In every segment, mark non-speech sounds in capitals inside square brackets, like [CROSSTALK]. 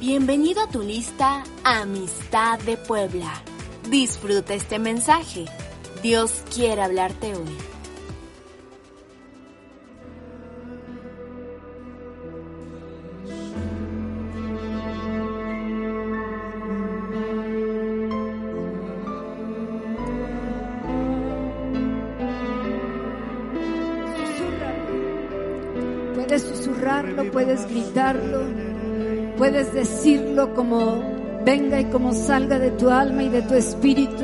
Bienvenido a tu lista Amistad de Puebla. Disfruta este mensaje. Dios quiere hablarte hoy. Puedes susurrarlo, puedes gritarlo, puedes decirlo como venga y como salga de tu alma y de tu espíritu.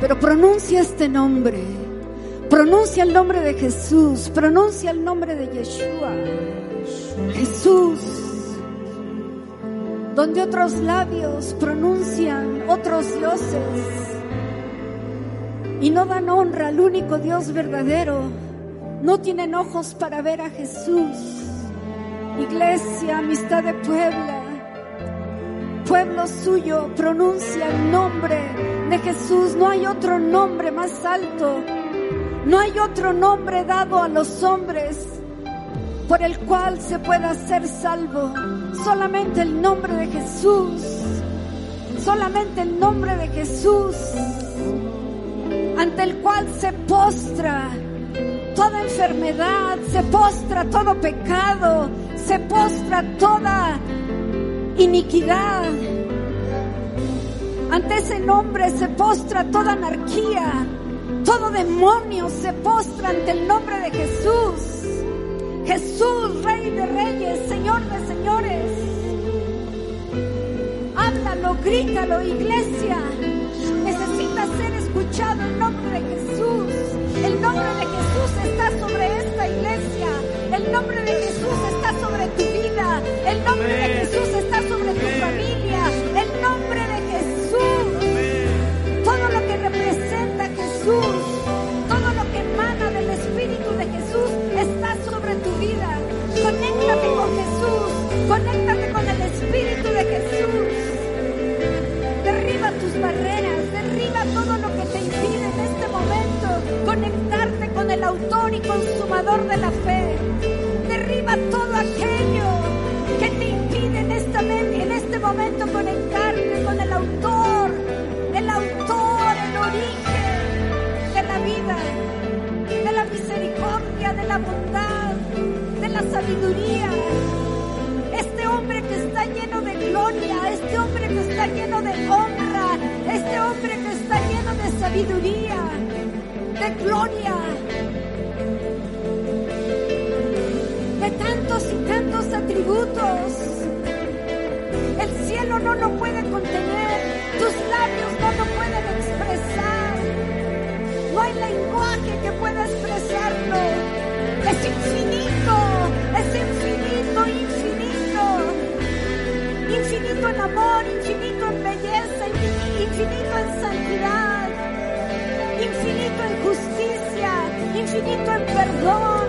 Pero pronuncia este nombre. Pronuncia el nombre de Jesús. Pronuncia el nombre de Yeshua. Jesús. Donde otros labios pronuncian otros dioses y no dan honra al único Dios verdadero, no tienen ojos para ver a Jesús. Iglesia, amistad de Puebla, pueblo suyo, pronuncia el nombre de Jesús. No hay otro nombre más alto. No hay otro nombre dado a los hombres por el cual se pueda ser salvo. Solamente el nombre de Jesús. Solamente el nombre de Jesús. Ante el cual se postra toda enfermedad, se postra todo pecado, se postra toda iniquidad. Ante ese nombre se postra toda anarquía, todo demonio se postra ante el nombre de Jesús. Jesús, Rey de Reyes, Señor de Señores. Háblalo, grítalo, iglesia. Escuchado el nombre de Jesús. El nombre de Jesús está sobre esta iglesia. El nombre de Jesús está sobre tu vida. El nombre de Jesús está sobre tu familia. El nombre de Jesús. Todo lo que representa Jesús. Todo lo que emana del Espíritu de Jesús está sobre tu vida. Conéctate con Jesús. Conéctate con el Espíritu de Jesús. Derriba tus barreras. El autor y consumador de la fe. Derriba todo aquello que te impide en, esta, en este momento conectarte con el autor, el autor, el origen de la vida, de la misericordia, de la bondad, de la sabiduría. Este hombre que está lleno de gloria, este hombre que está lleno de honra, este hombre que está lleno de sabiduría, de gloria, El cielo no lo puede contener, tus labios no lo pueden expresar. No hay lenguaje que pueda expresarlo. Es infinito, es infinito, infinito. Infinito en amor, infinito en belleza, infinito en santidad, infinito en justicia, infinito en perdón.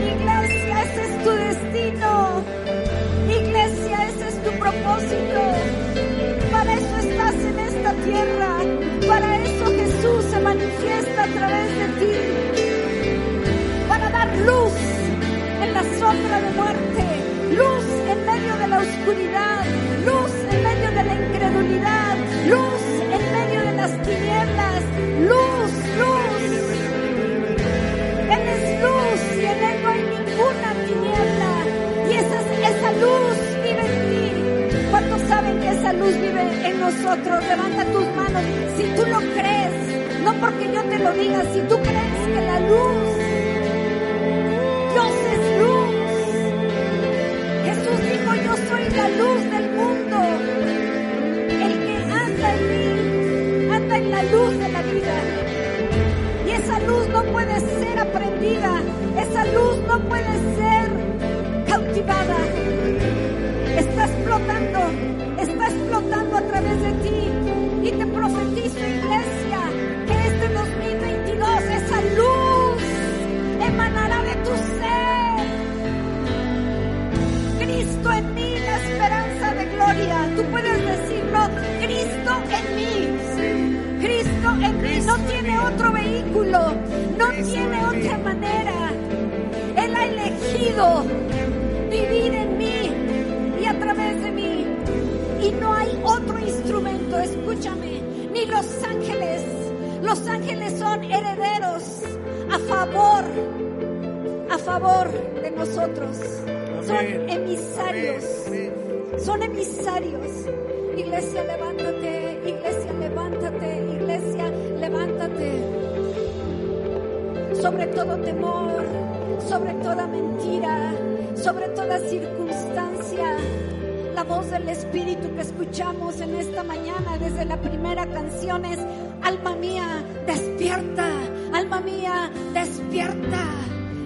Iglesia, ese es tu destino. Iglesia, ese es tu propósito. Para eso estás en esta tierra. para eso Jesús se manifiesta a través de ti. Para dar luz en la sombra de muerte, luz en medio de la oscuridad, luz vive en nosotros? Levanta tus manos. Si tú lo crees, no porque yo te lo diga, si tú crees que la luz, Dios es luz. Jesús dijo, yo soy la luz del mundo. El que anda en mí, anda en la luz de la vida. Y esa luz no puede ser aprendida, esa luz no puede ser cautivada. Está explotando, vivir en mí y a través de mí. Y no hay otro instrumento, escúchame, ni los ángeles. Los ángeles son herederos a favor, a favor de nosotros. Son emisarios, son emisarios. Iglesia, levántate, iglesia, levántate, iglesia, levántate. Sobre todo temor, sobre toda mentira, sobre toda circunstancia. La voz del Espíritu que escuchamos en esta mañana desde la primera canción es, alma mía, despierta, alma mía, despierta,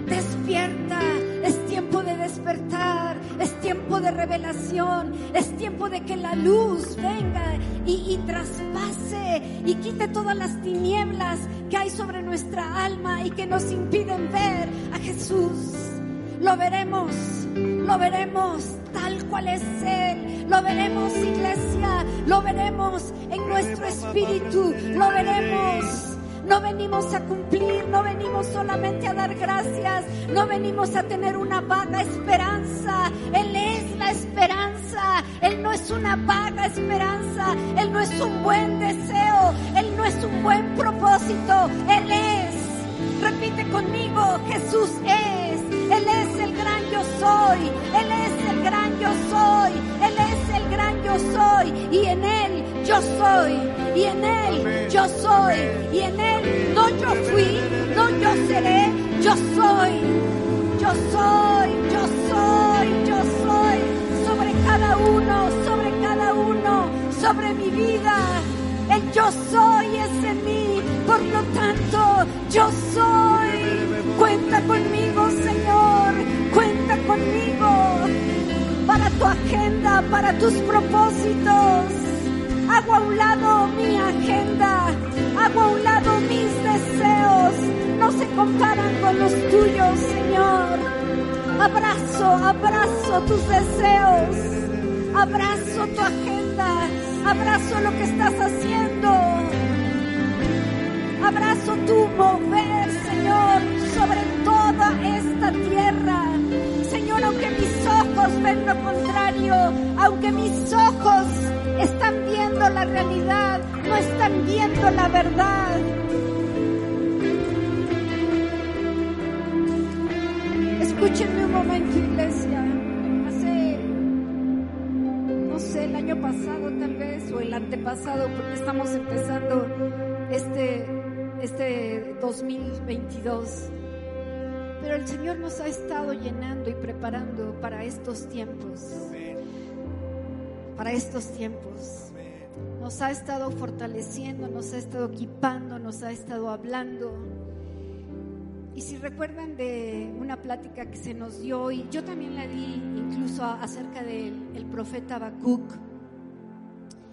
despierta. Es tiempo de despertar, es tiempo de revelación, es tiempo de que la luz venga y, traspase y quite todas las tinieblas que hay sobre nuestra alma y que nos impiden ver a Jesús. Lo veremos, lo veremos tal cual es Él. Lo veremos, iglesia, lo veremos en nuestro espíritu, lo veremos. No venimos a cumplir, no venimos solamente a dar gracias, no venimos a tener una vaga esperanza. Él es la esperanza, Él no es una vaga esperanza, Él no es un buen deseo, Él no es un buen propósito, Él es. Repite conmigo, Jesús es, Él es el gran yo soy, Él es el gran yo soy, Él es el gran yo soy y en Él yo soy, y en Él yo soy, y en Él. No yo fui, no yo seré, yo soy, yo soy, yo soy, yo soy, sobre cada uno, sobre cada uno, sobre mi vida. El yo soy es en mí, por lo tanto, yo soy. Cuenta conmigo, Señor, cuenta conmigo. Para tu agenda, para tus propósitos. Hago a un lado mi agenda, hago a un lado mis deseos, no se comparan con los tuyos, Señor. Abrazo, abrazo tus deseos, abrazo tu agenda, abrazo lo que estás haciendo. Abrazo tu mover, Señor, sobre toda esta tierra. Señor, aunque mis lo contrario, aunque mis ojos están viendo la realidad, no están viendo la verdad. Escúchenme un momento, iglesia. Hace, no sé, el año pasado tal vez, o el antepasado, porque estamos empezando este, este 2022. Pero el Señor nos ha estado llenando y preparando para estos tiempos. Para estos tiempos. Nos ha estado fortaleciendo, nos ha estado equipando, nos ha estado hablando. Y si recuerdan de una plática que se nos dio, y yo también la di incluso acerca del el profeta Habacuc,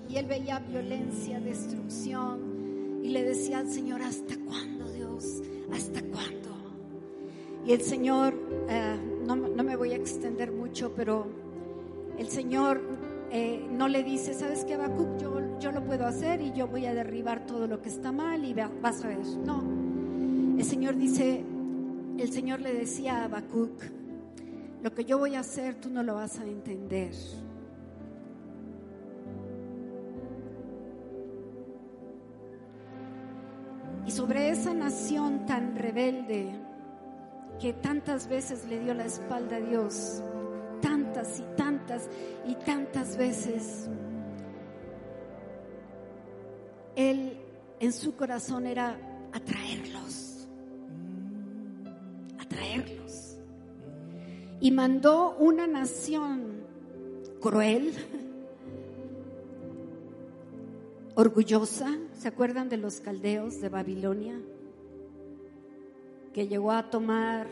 y él veía violencia, destrucción, y le decía al Señor, ¿hasta cuándo Dios? ¿Hasta cuándo? Y el Señor, eh, no, no me voy a extender mucho, pero el Señor eh, no le dice, ¿sabes qué, Habacuc? Yo, yo lo puedo hacer y yo voy a derribar todo lo que está mal y vas a ver. No. El Señor dice, el Señor le decía a Habacuc, lo que yo voy a hacer tú no lo vas a entender. Y sobre esa nación tan rebelde que tantas veces le dio la espalda a Dios, tantas y tantas y tantas veces, Él en su corazón era atraerlos, atraerlos. Y mandó una nación cruel, orgullosa, ¿se acuerdan de los caldeos de Babilonia? Que llegó a tomar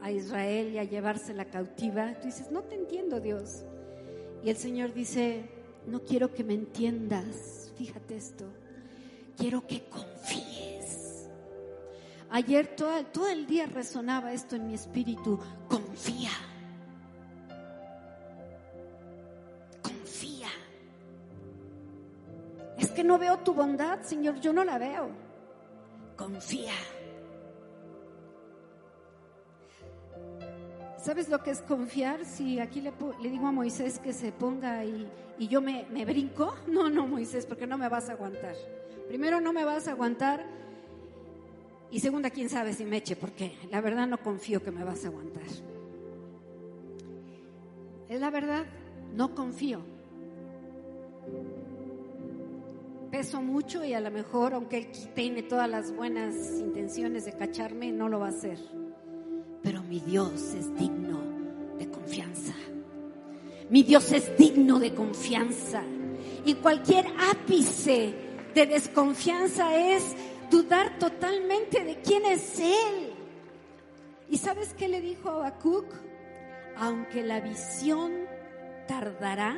a Israel y a llevársela cautiva. Tú dices, no te entiendo Dios. Y el Señor dice, no quiero que me entiendas, fíjate esto, quiero que confíes. Ayer todo, todo el día resonaba esto en mi espíritu, confía. Confía. Es que no veo tu bondad, Señor, yo no la veo. Confía. ¿Sabes lo que es confiar? Si aquí le, digo a Moisés que se ponga y, yo me, me, brinco, [LAUGHS] no, no Moisés, porque no me vas a aguantar. Primero no me vas a aguantar y segunda, quién sabe si me eche, porque la verdad no confío que me vas a aguantar. Es la verdad, no confío. Peso mucho y a lo mejor, aunque él tiene todas las buenas intenciones de cacharme, no lo va a hacer pero mi Dios es digno de confianza. Mi Dios es digno de confianza. Y cualquier ápice de desconfianza es dudar totalmente de quién es Él. ¿Y sabes qué le dijo a Habacuc? Aunque la visión tardará,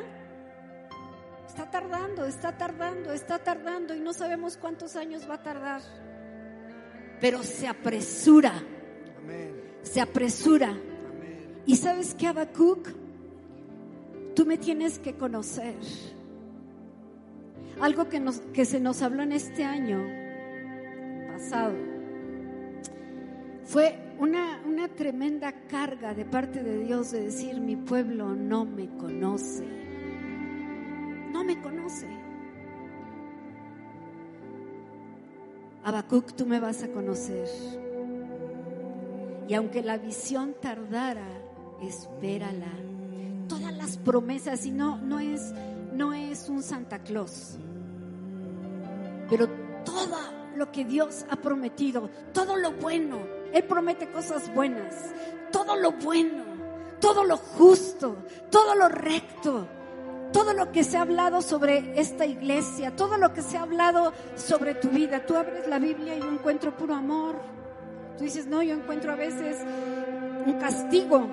está tardando, está tardando, está tardando y no sabemos cuántos años va a tardar, pero se apresura. Amén se apresura. Y sabes que Habacuc, tú me tienes que conocer. Algo que, nos, que se nos habló en este año pasado fue una, una tremenda carga de parte de Dios de decir, mi pueblo no me conoce. No me conoce. Habacuc, tú me vas a conocer. Y aunque la visión tardara, espérala. Todas las promesas, y no, no, es, no es un Santa Claus, pero todo lo que Dios ha prometido, todo lo bueno, Él promete cosas buenas, todo lo bueno, todo lo justo, todo lo recto, todo lo que se ha hablado sobre esta iglesia, todo lo que se ha hablado sobre tu vida. Tú abres la Biblia y encuentro puro amor Tú dices, no, yo encuentro a veces un castigo.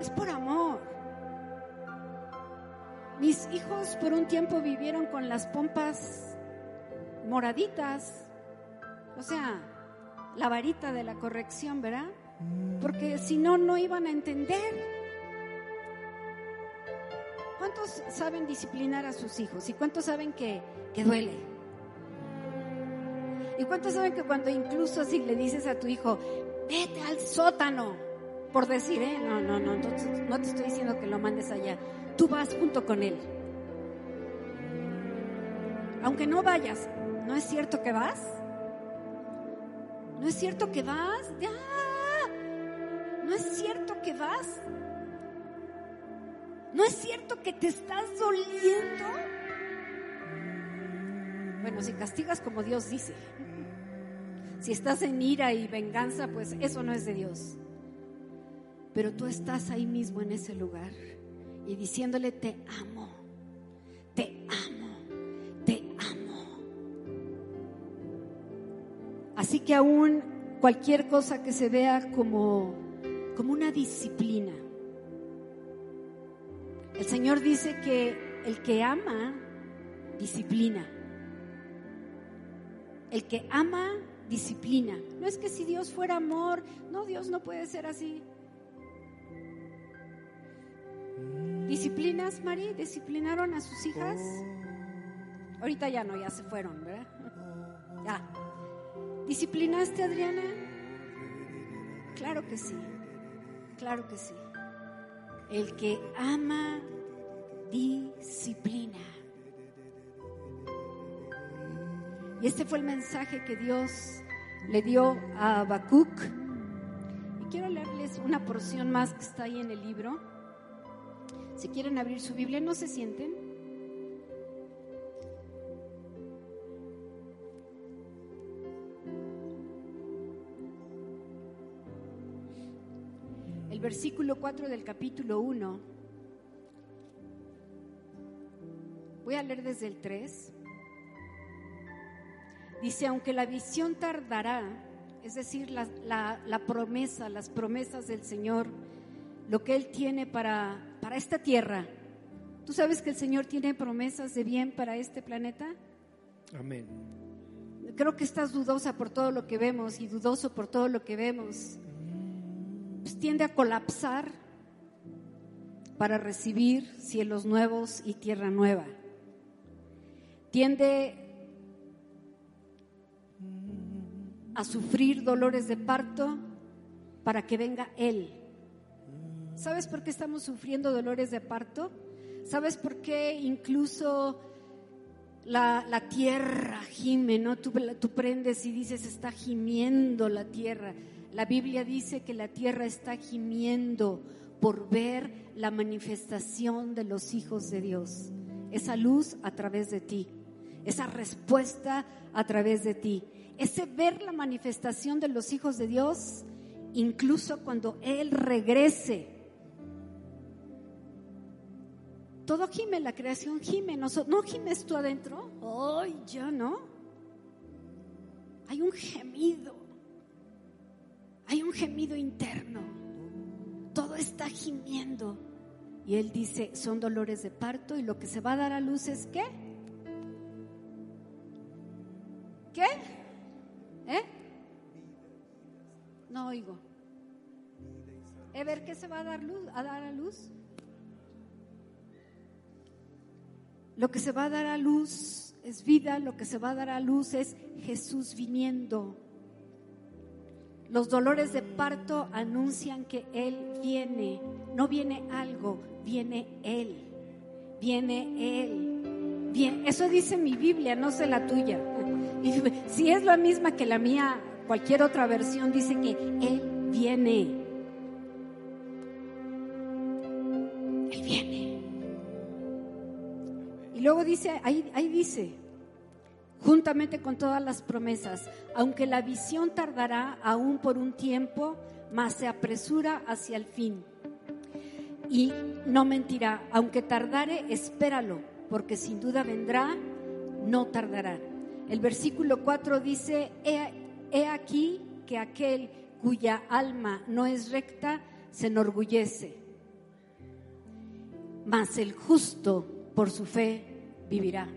Es por amor. Mis hijos por un tiempo vivieron con las pompas moraditas. O sea, la varita de la corrección, ¿verdad? Porque si no, no iban a entender. ¿Cuántos saben disciplinar a sus hijos? ¿Y cuántos saben que, que duele? ¿Y cuántos saben que cuando incluso si le dices a tu hijo, vete al sótano, por decir, ¿eh? No, no, no, no, no te estoy diciendo que lo mandes allá. Tú vas junto con él. Aunque no vayas, ¿no es cierto que vas? ¿No es cierto que vas? Ya. ¿No es cierto que vas? ¿No es cierto que te estás doliendo? Bueno, si castigas como Dios dice. Si estás en ira y venganza, pues eso no es de Dios. Pero tú estás ahí mismo en ese lugar y diciéndole, te amo, te amo, te amo. Así que aún cualquier cosa que se vea como, como una disciplina, el Señor dice que el que ama, disciplina. El que ama, disciplina. No es que si Dios fuera amor, no, Dios no puede ser así. ¿Disciplinas, Mari? ¿Disciplinaron a sus hijas? Ahorita ya no, ya se fueron, ¿verdad? Ya. ¿Disciplinaste, Adriana? Claro que sí, claro que sí. El que ama, disciplina. Y este fue el mensaje que Dios le dio a Habacuc. Y quiero leerles una porción más que está ahí en el libro. Si quieren abrir su Biblia, no se sienten. El versículo 4 del capítulo 1. Voy a leer desde el 3. Dice, aunque la visión tardará, es decir, la, la- la promesa, las promesas del Señor, lo que Él tiene para, para esta tierra. ¿Tú sabes que el Señor tiene promesas de bien para este planeta? Amén. Creo que estás dudosa por todo lo que vemos y dudoso por todo lo que vemos. Pues tiende a colapsar para recibir cielos nuevos y tierra nueva. Tiende a sufrir dolores de parto para que venga Él. ¿Sabes por qué estamos sufriendo dolores de parto? ¿Sabes por qué incluso la, la tierra gime, ¿no? Tú, tú prendes y dices, está gimiendo la tierra. La Biblia dice que la tierra está gimiendo por ver la manifestación de los hijos de Dios. Esa luz a través de ti, esa respuesta a través de ti, ese ver la manifestación de los hijos de Dios, incluso cuando Él regrese. Todo gime, la creación gime. ¿No, no gimes tú adentro? Ay, ya no. Hay un gemido. Hay un gemido interno. Todo está gimiendo. Y él dice, son dolores de parto y lo que se va a dar a luz es qué? ¿Qué? ¿Eh? No oigo. Ever, ¿qué se va a dar luz, a dar a luz? Lo que se va a dar a luz es vida, lo que se va a dar a luz es Jesús viniendo. Los dolores de parto anuncian que Él viene. No viene algo, viene Él. Viene Él. Bien, eso dice mi Biblia, no sé la tuya. Y si es la misma que la mía, cualquier otra versión dice que Él viene. Él viene. Y luego dice, ahí, ahí dice, juntamente con todas las promesas, aunque la visión tardará aún por un tiempo, mas se apresura hacia el fin. Y no mentirá, aunque tardare, espéralo, porque sin duda vendrá, no tardará. El versículo 4 dice, he, he aquí que aquel cuya alma no es recta se enorgullece, mas el justo por su fe vivirá.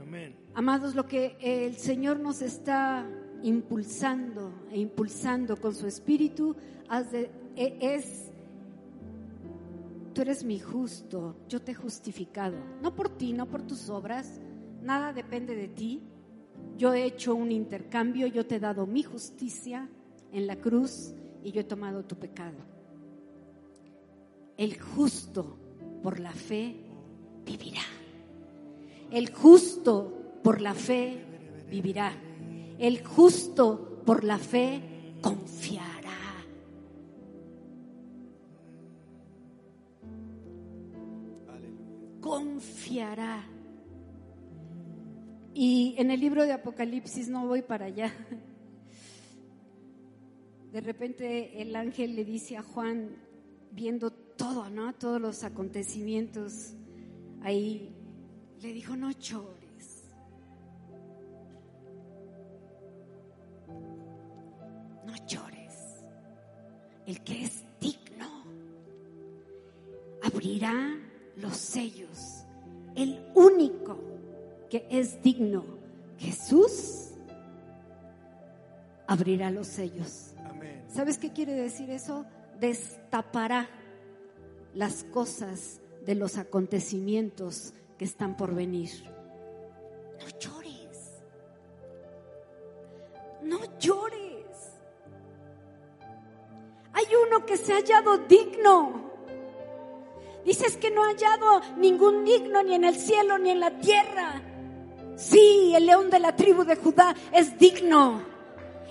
Amén. Amados, lo que el Señor nos está impulsando e impulsando con su espíritu e- es, tú eres mi justo, yo te he justificado, no por ti, no por tus obras, nada depende de ti. Yo he hecho un intercambio, yo te he dado mi justicia en la cruz y yo he tomado tu pecado. El justo por la fe vivirá. El justo por la fe vivirá. El justo por la fe confiará. Confiará. Y en el libro de Apocalipsis, no voy para allá, de repente el ángel le dice a Juan, viendo todo, ¿no? Todos los acontecimientos ahí, le dijo, no llores. No llores. El que es digno abrirá los sellos. El único que es digno, Jesús, abrirá los sellos. Amén. ¿Sabes qué quiere decir eso? Destapará las cosas de los acontecimientos que están por venir. No llores. No llores. Hay uno que se ha hallado digno. Dices que no ha hallado ningún digno ni en el cielo ni en la tierra. Sí, el león de la tribu de Judá es digno.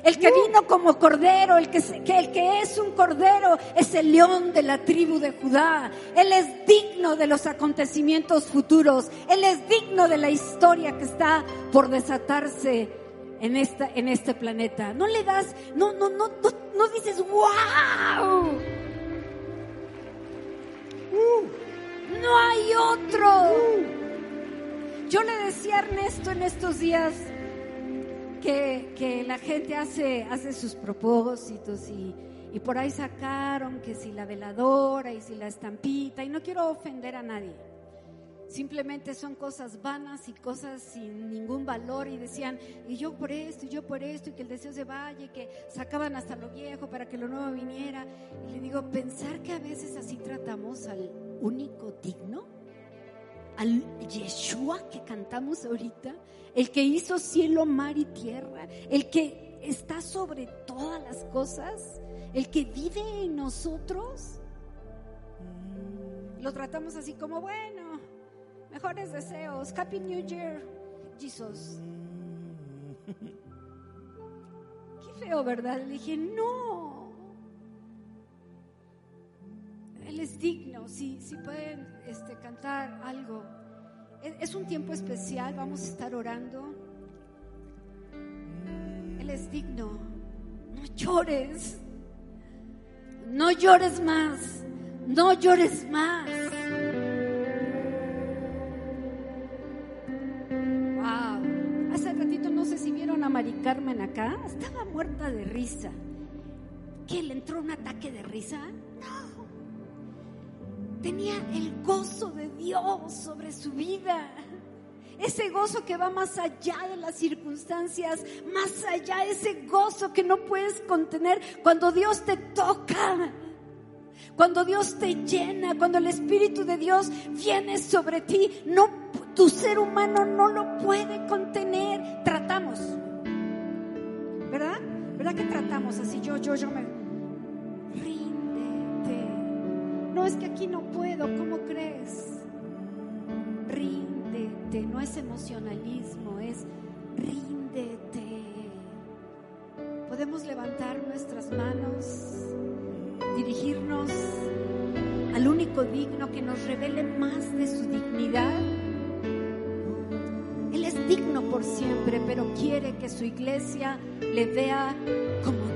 El que vino como cordero, el que, el que es un cordero, es el león de la tribu de Judá. Él es digno de los acontecimientos futuros. Él es digno de la historia que está por desatarse en, esta, en este planeta. No le das, no, no, no, no, dices, wow. Uh, no hay otro. Yo le decía a Ernesto en estos días que, que la gente hace, hace sus propósitos y, y por ahí sacaron que si la veladora y si la estampita, y no quiero ofender a nadie Simplemente son cosas vanas y cosas sin ningún valor y decían, y yo por esto, y yo por esto, y que el deseo se vaya, y que sacaban hasta lo viejo para que lo nuevo viniera. Y le digo, pensar que a veces así tratamos al único digno, al Yeshua que cantamos ahorita, el que hizo cielo, mar y tierra, el que está sobre todas las cosas, el que vive en nosotros. Lo tratamos así como, bueno, Mejores deseos. Happy New Year, Jesus. [LAUGHS] Qué feo, ¿verdad? Le dije, no. Él es digno. Si, si pueden este, cantar algo. Es un tiempo especial. Vamos a estar orando. Él es digno. No llores. No llores más. No llores más. Mari Carmen acá, estaba muerta de risa. ¿Qué? ¿Le entró un ataque de risa? Tenía el gozo de Dios sobre su vida. Ese gozo que va más allá de las circunstancias, más allá, ese gozo que no puedes contener cuando Dios te toca. Cuando Dios te llena, cuando el Espíritu de Dios viene sobre ti, no, tu ser humano no lo puede contener. Tratamos, ¿verdad? ¿Verdad que tratamos así? Yo, yo, yo me... No es que aquí no puedo, ¿cómo crees? Ríndete, no es emocionalismo, es ríndete. Podemos levantar nuestras manos, dirigirnos al único digno que nos revele más de su dignidad digno por siempre, pero quiere que su iglesia le vea como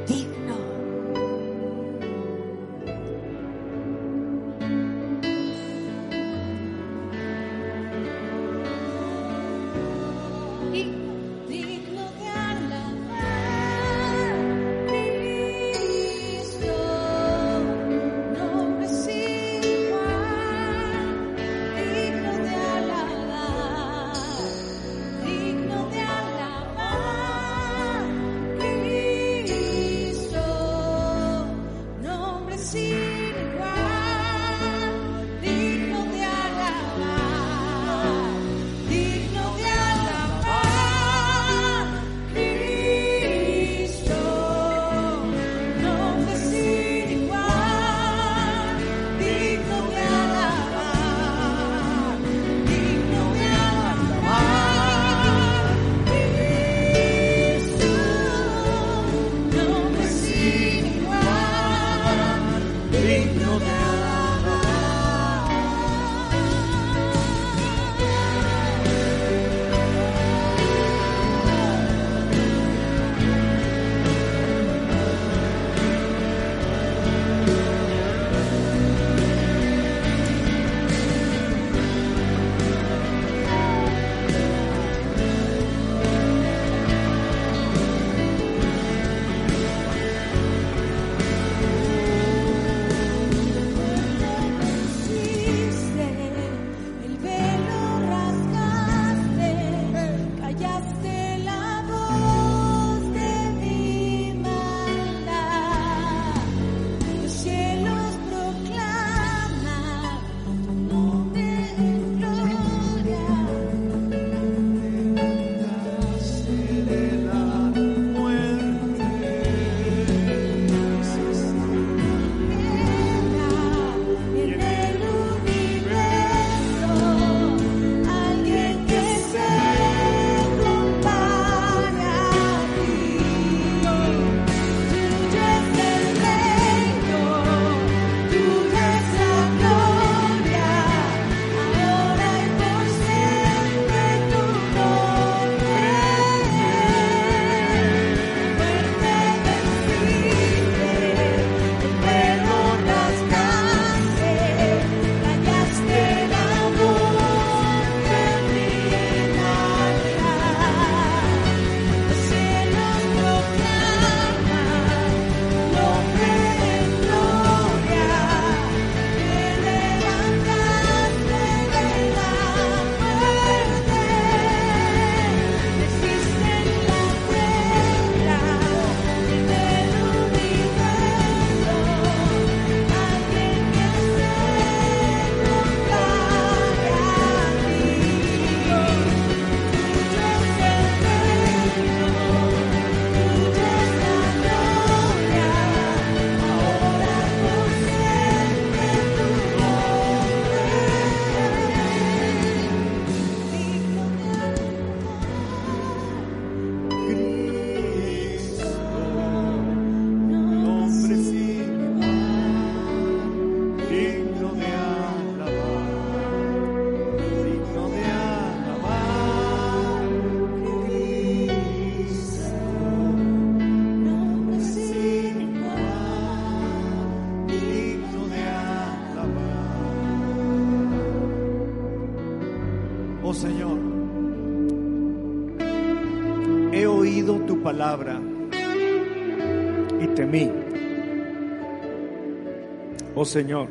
Oh Señor,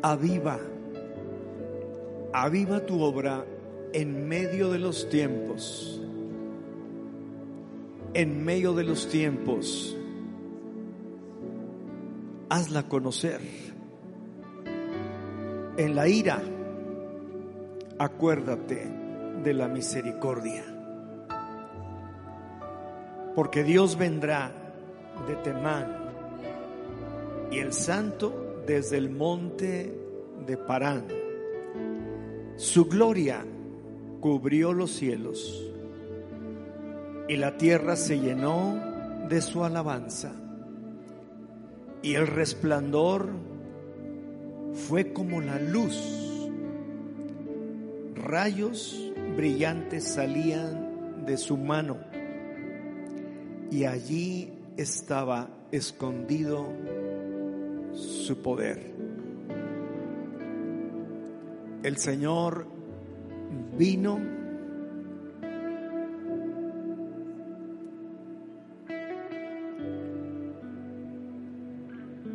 aviva, aviva tu obra en medio de los tiempos, en medio de los tiempos, hazla conocer. En la ira, acuérdate de la misericordia. Porque Dios vendrá de Temán y el santo desde el monte de Parán. Su gloria cubrió los cielos y la tierra se llenó de su alabanza y el resplandor fue como la luz. Rayos brillantes salían de su mano y allí estaba escondido su poder. El Señor vino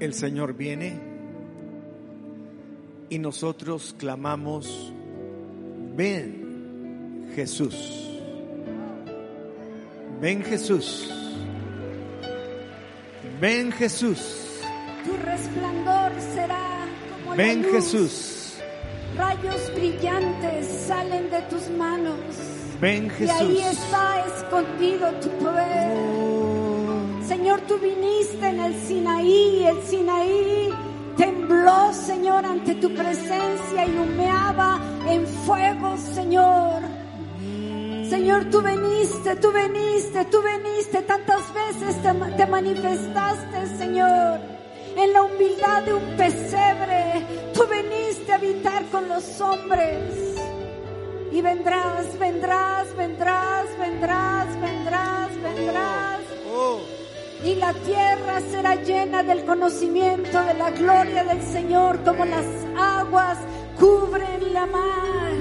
el Señor viene y nosotros clamamos, ven Jesús, ven Jesús, ven Jesús, Tu resplandor será como ven la luz. Jesús, Rayos brillantes salen de tus manos. ven Y ahí Jesús. está escondido tu poder. Oh, Señor, tú viniste en el Sinaí el Sinaí tembló, Señor, ante tu presencia y humeaba en fuego, Señor. Señor, tú veniste, tú veniste, tú veniste, tantas veces te, te manifestaste, Señor, en la humildad de un pesebre. Tú veniste a habitar con los hombres. Y vendrás, vendrás, vendrás, vendrás, vendrás, vendrás. oh. Y la tierra será llena del conocimiento de la gloria del Señor como las aguas cubren la mar.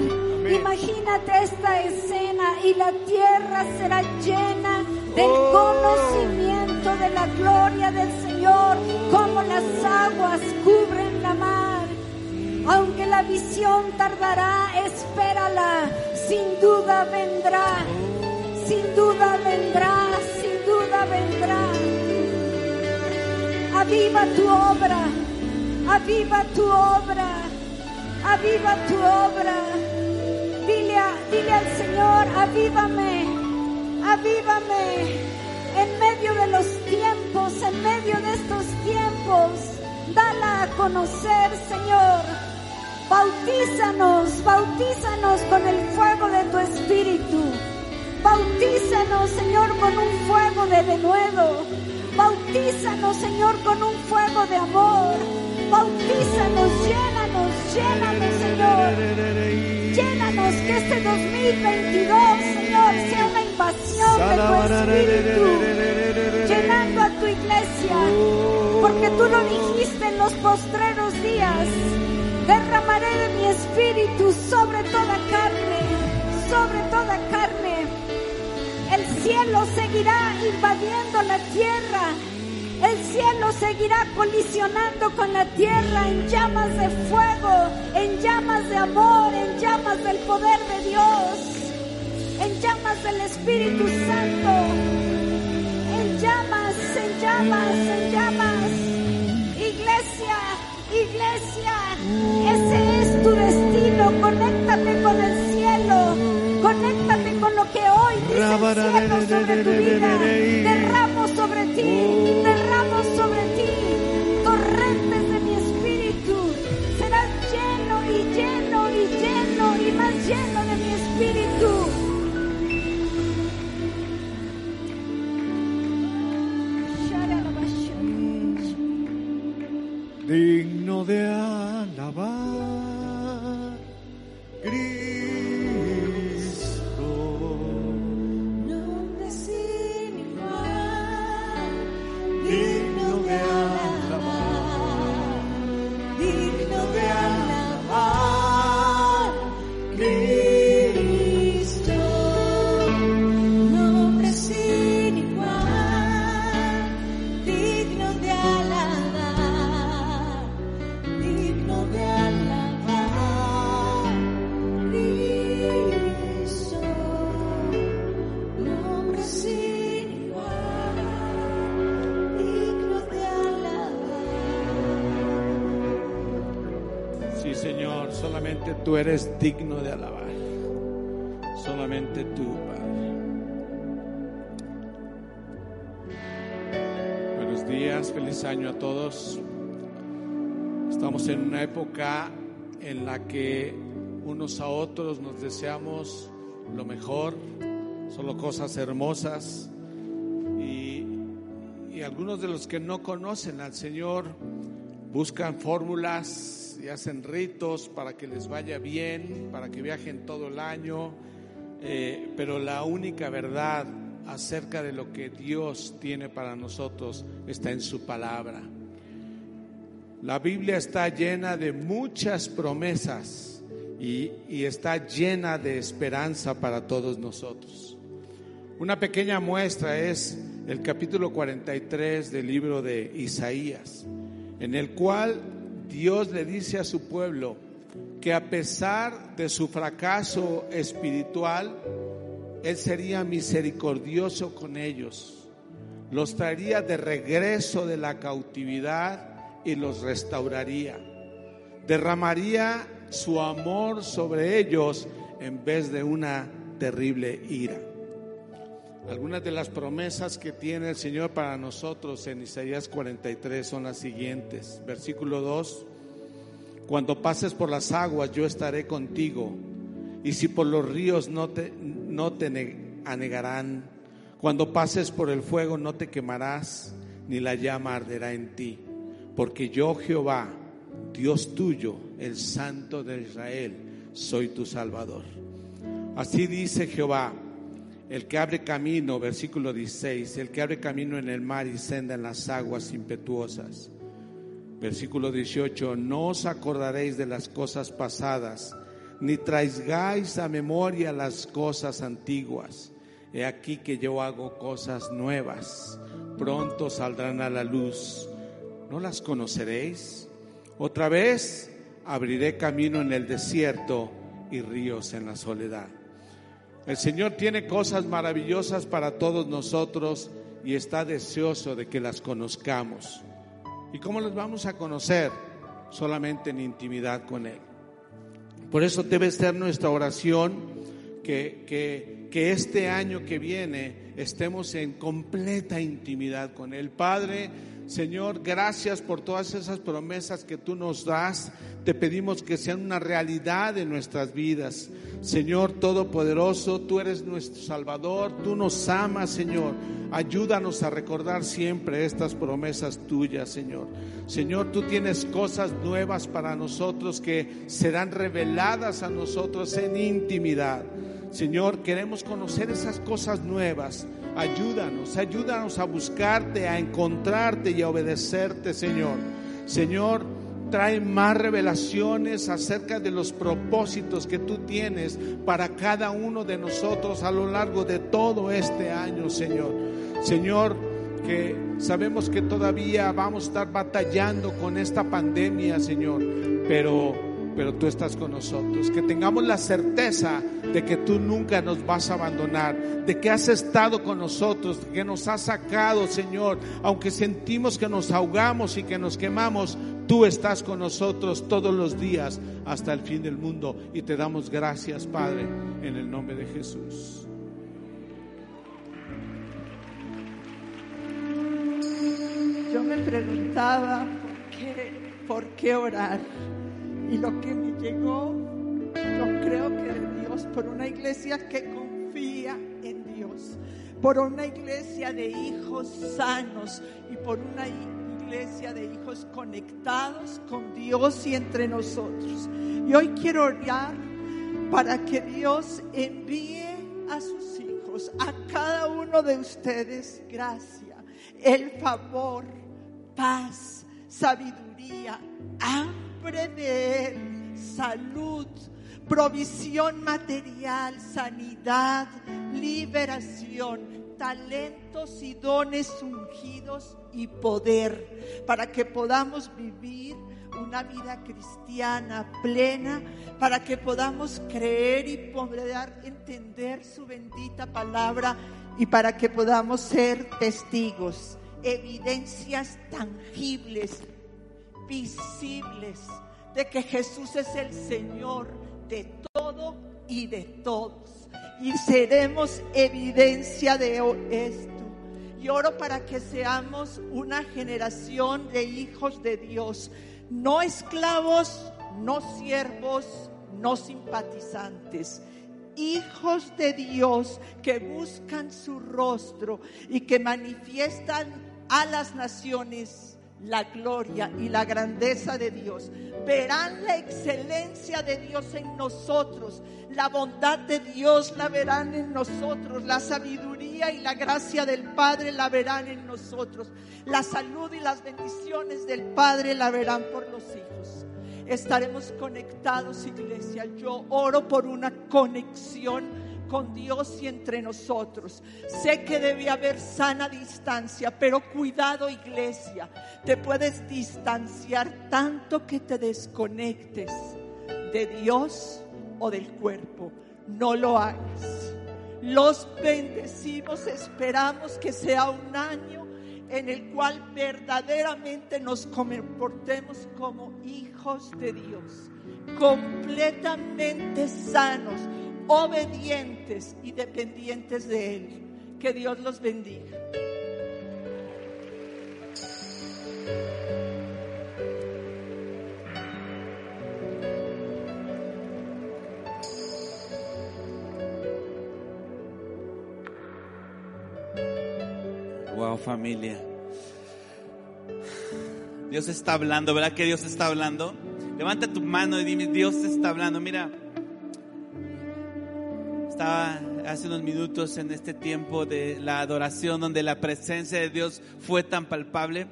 Imagínate esta escena y la tierra será llena del conocimiento de la gloria del Señor como las aguas cubren la mar. Aunque la visión tardará, espérala, sin duda vendrá, sin duda vendrá, sin duda vendrá. Aviva tu obra, aviva tu obra, aviva tu obra. Dile, dile al Señor, avívame, avívame en medio de los tiempos, en medio de estos tiempos. Dala a conocer, Señor. Bautízanos, bautízanos con el fuego de tu espíritu. Bautízanos, Señor, con un fuego de denuedo. Bautízanos, Señor, con un fuego de amor. Bautízanos, llénanos, llénanos, Señor. Llénanos, que este 2022, Señor, sea una invasión de tu espíritu. Llenando a tu iglesia. Porque tú lo dijiste en los postreros días. Derramaré de mi espíritu sobre toda carne, sobre toda carne. El cielo seguirá invadiendo la tierra. El cielo seguirá colisionando con la tierra en llamas de fuego, en llamas de amor, en llamas del poder de Dios, del Espíritu Santo, en llamas, en llamas, en llamas. Iglesia, iglesia, ese es tu destino. Conéctate con el cielo. Conéctate con lo que hoy dice el cielo sobre tu vida. Derramo sobre ti, derramo sobre ti digno de alabar, eres digno de alabar. Solamente tú, Padre. Buenos días, feliz año a todos. Estamos en una época en la que unos a otros nos deseamos lo mejor, solo cosas hermosas. Y, y algunos de los que no conocen al Señor buscan fórmulas y hacen ritos para que les vaya bien, para que viajen todo el año. Eh, pero la única verdad acerca de lo que Dios tiene para nosotros está en su palabra. La Biblia está llena de muchas promesas y, y, está llena de esperanza para todos nosotros. Una pequeña muestra es el capítulo 43 del libro de Isaías, en el cual Dios le dice a su pueblo que a pesar de su fracaso espiritual, Él sería misericordioso con ellos, los traería de regreso de la cautividad y los restauraría. Derramaría su amor sobre ellos en vez de una terrible ira. Algunas de las promesas que tiene el Señor para nosotros en Isaías 43 son las siguientes. Versículo 2. Cuando pases por las aguas yo estaré contigo y si por los ríos no te, no te anegarán. Cuando pases por el fuego no te quemarás ni la llama arderá en ti porque yo Jehová, Dios tuyo, el Santo de Israel, soy tu Salvador. Así dice Jehová, el que abre camino, versículo 16, el que abre camino en el mar y senda en las aguas impetuosas. Versículo 18, no os acordaréis de las cosas pasadas, ni traigáis a memoria las cosas antiguas. He aquí que yo hago cosas nuevas, pronto saldrán a la luz ¿no las conoceréis? Otra vez abriré camino en el desierto y ríos en la soledad. El Señor tiene cosas maravillosas para todos nosotros y está deseoso de que las conozcamos. ¿Y cómo las vamos a conocer? Solamente en intimidad con Él. Por eso debe ser nuestra oración que, que, que este año que viene estemos en completa intimidad con Él. Padre, Señor, gracias por todas esas promesas que tú nos das. Te pedimos que sean una realidad en nuestras vidas. Señor Todopoderoso, tú eres nuestro Salvador, tú nos amas, Señor. Ayúdanos a recordar siempre estas promesas tuyas, Señor. Señor, tú tienes cosas nuevas para nosotros que serán reveladas a nosotros en intimidad. Señor, queremos conocer esas cosas nuevas. Ayúdanos, ayúdanos a buscarte, a encontrarte y a obedecerte, Señor. Señor, trae más revelaciones acerca de los propósitos que tú tienes para cada uno de nosotros a lo largo de todo este año, Señor. Señor, que sabemos que todavía vamos a estar batallando con esta pandemia, Señor, pero pero tú estás con nosotros. Que tengamos la certeza de que tú nunca nos vas a abandonar, de que has estado con nosotros, que nos has sacado, Señor, aunque sentimos que nos ahogamos y que nos quemamos, tú estás con nosotros todos los días hasta el fin del mundo y te damos gracias, Padre, en el nombre de Jesús. Yo me preguntaba por qué, por qué orar. Y lo que me llegó, lo creo que Por una iglesia que confía en Dios, por una iglesia de hijos sanos y por una iglesia de hijos conectados con Dios y entre nosotros. Y hoy quiero orar para que Dios envíe a sus hijos, a cada uno de ustedes, gracia, el favor, paz, sabiduría, hambre de Él, salud, provisión material, sanidad, liberación, talentos y dones ungidos y poder para que podamos vivir una vida cristiana plena, para que podamos creer y poder entender su bendita palabra y para que podamos ser testigos, evidencias tangibles, visibles de que Jesús es el Señor de todo y de todos. Y seremos evidencia de esto. Y oro para que seamos una generación de hijos de Dios, no esclavos, no siervos, no simpatizantes, hijos de Dios que buscan su rostro y que manifiestan a las naciones la gloria y la grandeza de Dios. Verán la excelencia de Dios en nosotros. La bondad de Dios la verán en nosotros. La sabiduría y la gracia del Padre la verán en nosotros. La salud y las bendiciones del Padre la verán por los hijos. Estaremos conectados, iglesia. Yo oro por una conexión con Dios y entre nosotros. Sé que debe haber sana distancia, pero cuidado iglesia. Te puedes distanciar tanto que te desconectes de Dios o del cuerpo. No lo hagas. Los bendecimos, esperamos que sea un año en el cual verdaderamente nos comportemos como hijos de Dios, completamente sanos obedientes y dependientes de Él. Que Dios los bendiga. Wow, familia. Dios está hablando, ¿verdad que Dios está hablando? Levanta tu mano y dime, Dios está hablando. Mira, estaba hace unos minutos en este tiempo de la adoración donde la presencia de Dios fue tan palpable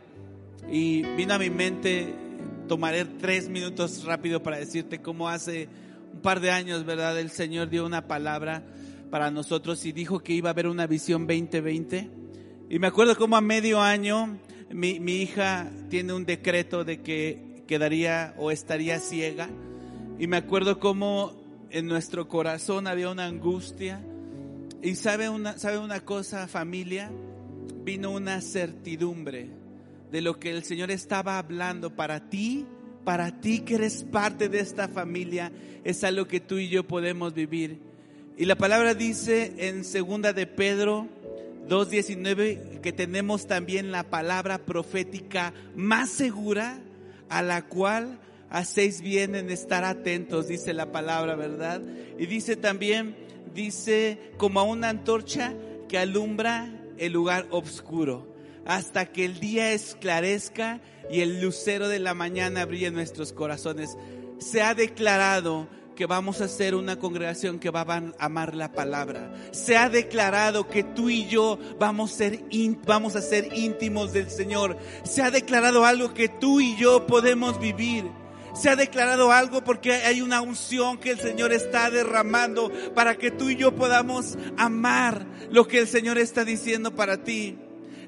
y vino a mi mente, tomaré tres minutos rápido para decirte cómo hace un par de años, ¿verdad? El Señor dio una palabra para nosotros y dijo que iba a haber una visión 2020. Y me acuerdo cómo a medio año mi, mi hija tiene un decreto de que quedaría o estaría ciega. Y me acuerdo cómo en nuestro corazón había una angustia. Y sabe una, sabe una cosa, familia, vino una certidumbre de lo que el Señor estaba hablando para ti, para ti que eres parte de esta familia, es algo que tú y yo podemos vivir. Y la palabra dice en segunda de Pedro 2.19 que tenemos también la palabra profética más segura a la cual hacéis bien en estar atentos, dice la palabra, ¿verdad? Y dice también, dice como a una antorcha que alumbra el lugar oscuro, hasta que el día esclarezca y el lucero de la mañana brille en nuestros corazones. Se ha declarado que vamos a ser una congregación que va a amar la palabra. Se ha declarado que tú y yo vamos a ser, vamos a ser íntimos del Señor. Se ha declarado algo que tú y yo podemos vivir se ha declarado algo porque hay una unción que el Señor está derramando para que tú y yo podamos amar lo que el Señor está diciendo para ti.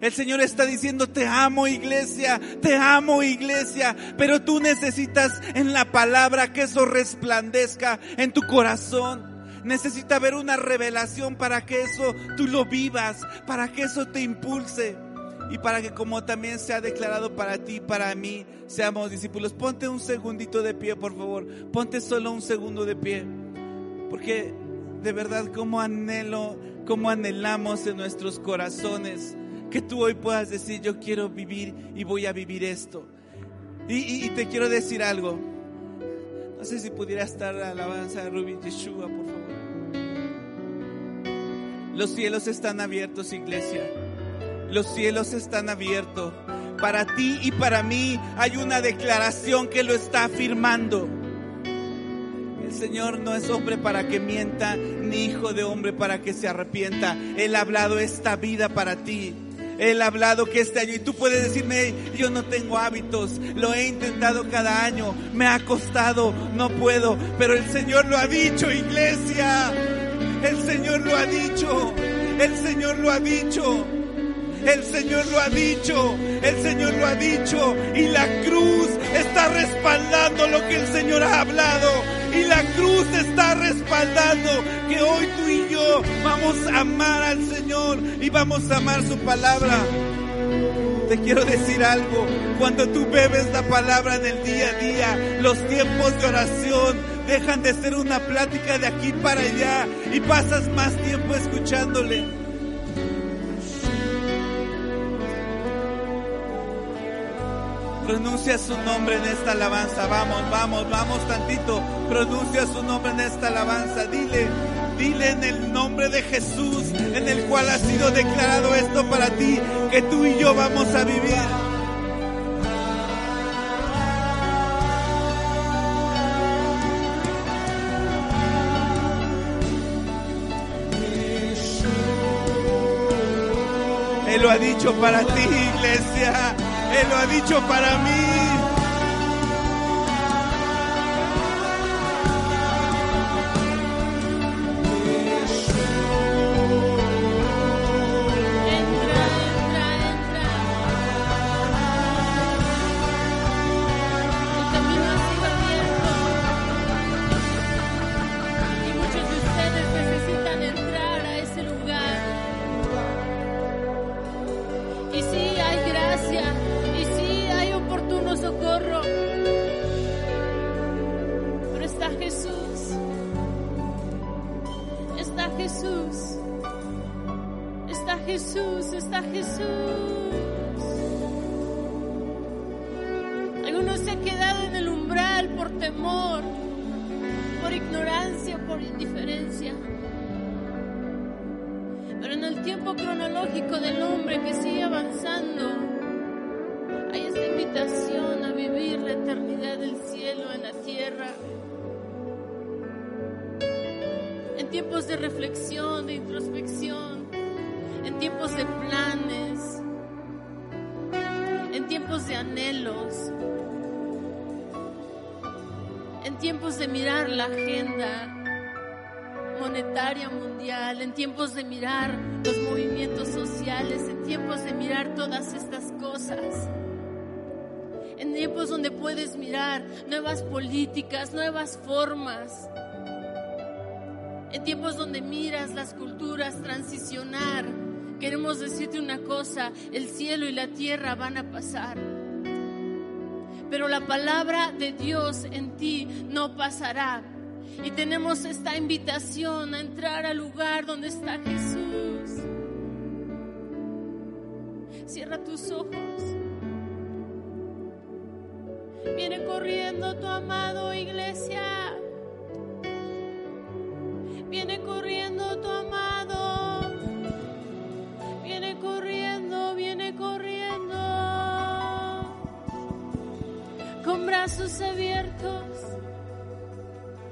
El Señor está diciendo, te amo iglesia, te amo iglesia, pero tú necesitas en la palabra que eso resplandezca en tu corazón. Necesita haber una revelación para que eso tú lo vivas, para que eso te impulse y para que como también se ha declarado para ti, para mí, seamos discípulos. Ponte un segundito de pie, por favor. Ponte solo un segundo de pie. Porque de verdad, como anhelo, como anhelamos en nuestros corazones que tú hoy puedas decir, yo quiero vivir y voy a vivir esto. Y, te quiero decir algo. No sé si pudiera estar la alabanza de Ruby Yeshua, por favor. Los cielos están abiertos, iglesia. Los cielos están abiertos. Para ti y para mí hay una declaración que lo está afirmando. El Señor no es hombre para que mienta, ni hijo de hombre para que se arrepienta. Él ha hablado esta vida para ti. Él ha hablado que este año, y tú puedes decirme, yo no tengo hábitos, lo he intentado cada año, me ha costado, no puedo, pero el Señor lo ha dicho, iglesia. El Señor lo ha dicho, el Señor lo ha dicho. El Señor lo ha dicho, el Señor lo ha dicho y la cruz está respaldando lo que el Señor ha hablado. Y la cruz está respaldando que hoy tú y yo vamos a amar al Señor y vamos a amar su palabra. Te quiero decir algo, cuando tú bebes la palabra en el día a día, los tiempos de oración dejan de ser una plática de aquí para allá y pasas más tiempo escuchándole. Pronuncia su nombre en esta alabanza. Vamos, vamos, vamos tantito. Pronuncia su nombre en esta alabanza. Dile, dile en el nombre de Jesús, en el cual ha sido declarado esto para ti, que tú y yo vamos a vivir. Él lo ha dicho para ti, iglesia. Él lo ha dicho para mí. Donde puedes mirar nuevas políticas, nuevas formas. En tiempos donde miras las culturas transicionar, queremos decirte una cosa, el cielo y la tierra van a pasar. Pero la palabra de Dios en ti no pasará. Y tenemos esta invitación a entrar al lugar donde está Jesús. Cierra tus ojos. Viene corriendo tu amado iglesia. Viene corriendo tu amado. Viene corriendo, viene corriendo. Con brazos abiertos.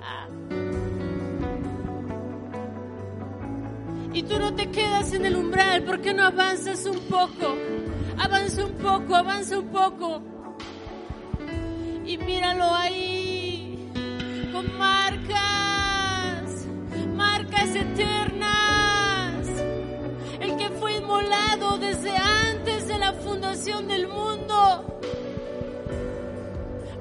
Ah. Y tú no te quedas en el umbral, ¿por qué no avanzas un poco? Avanza un poco, avanza un poco. Y míralo ahí, con marcas, marcas eternas. El que fue inmolado desde antes de la fundación del mundo.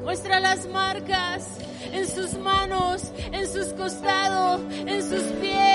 Muestra las marcas en sus manos, en sus costados, en sus pies.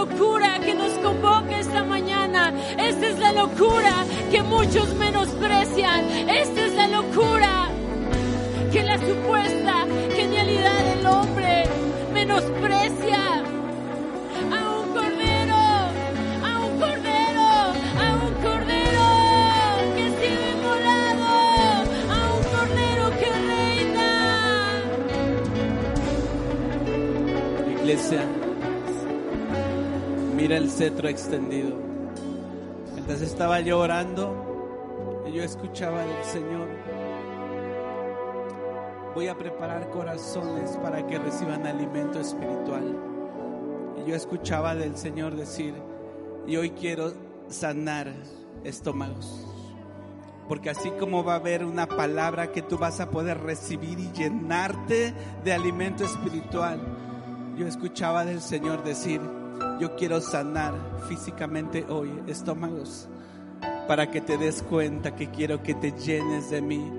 Locura que nos convoca esta mañana. Esta es la locura que muchos menosprecian. Esta mira el cetro extendido. Mientras estaba yo orando, y yo escuchaba del Señor, voy a preparar corazones para que reciban alimento espiritual. Y yo escuchaba del Señor decir, y hoy quiero sanar estómagos. Porque así como va a haber una palabra que tú vas a poder recibir y llenarte de alimento espiritual, yo escuchaba del Señor decir, yo quiero sanar físicamente hoy estómagos para que te des cuenta que quiero que te llenes de mí.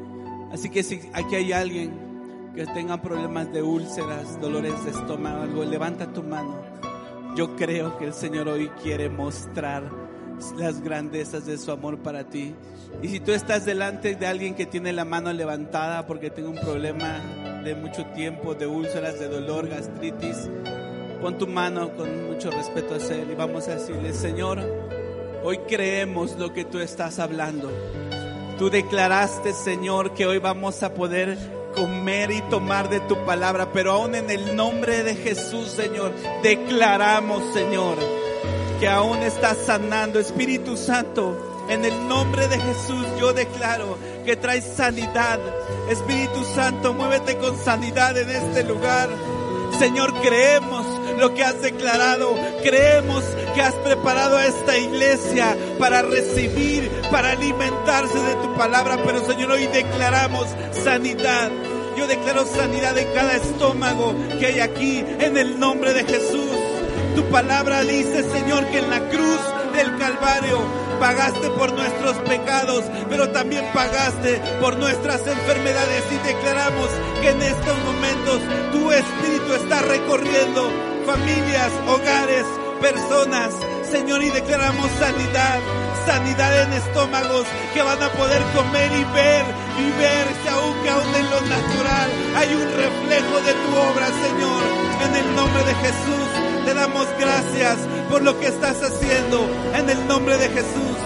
Así que si aquí hay alguien que tenga problemas de úlceras, dolores de estómago, levanta tu mano. Yo creo que el Señor hoy quiere mostrar las grandezas de su amor para ti. Y si tú estás delante de alguien que tiene la mano levantada porque tiene un problema de mucho tiempo, de úlceras, de dolor, gastritis, pon tu mano con mucho respeto a él y vamos a decirle, Señor, hoy creemos lo que tú estás hablando. Tú declaraste, Señor, que hoy vamos a poder comer y tomar de tu palabra, pero aún en el nombre de Jesús, Señor, declaramos, Señor, que aún estás sanando, Espíritu Santo. En el nombre de Jesús yo declaro que traes sanidad. Espíritu Santo, muévete con sanidad en este lugar. Señor, creemos lo que has declarado. Creemos que has preparado a esta iglesia para recibir, para alimentarse de tu palabra. Pero Señor, hoy declaramos sanidad. Yo declaro sanidad en cada estómago que hay aquí en el nombre de Jesús. Tu palabra dice, Señor, que en la cruz del Calvario pagaste por nuestros pecados, pero también pagaste por nuestras enfermedades y declaramos que en estos momentos tu Espíritu está recorriendo familias, hogares, personas, Señor, y declaramos sanidad, sanidad en estómagos que van a poder comer y ver y ver que aún que aún en lo natural hay un reflejo de tu obra, Señor, en el nombre de Jesús. Te damos gracias por lo que estás haciendo en el nombre de Jesús.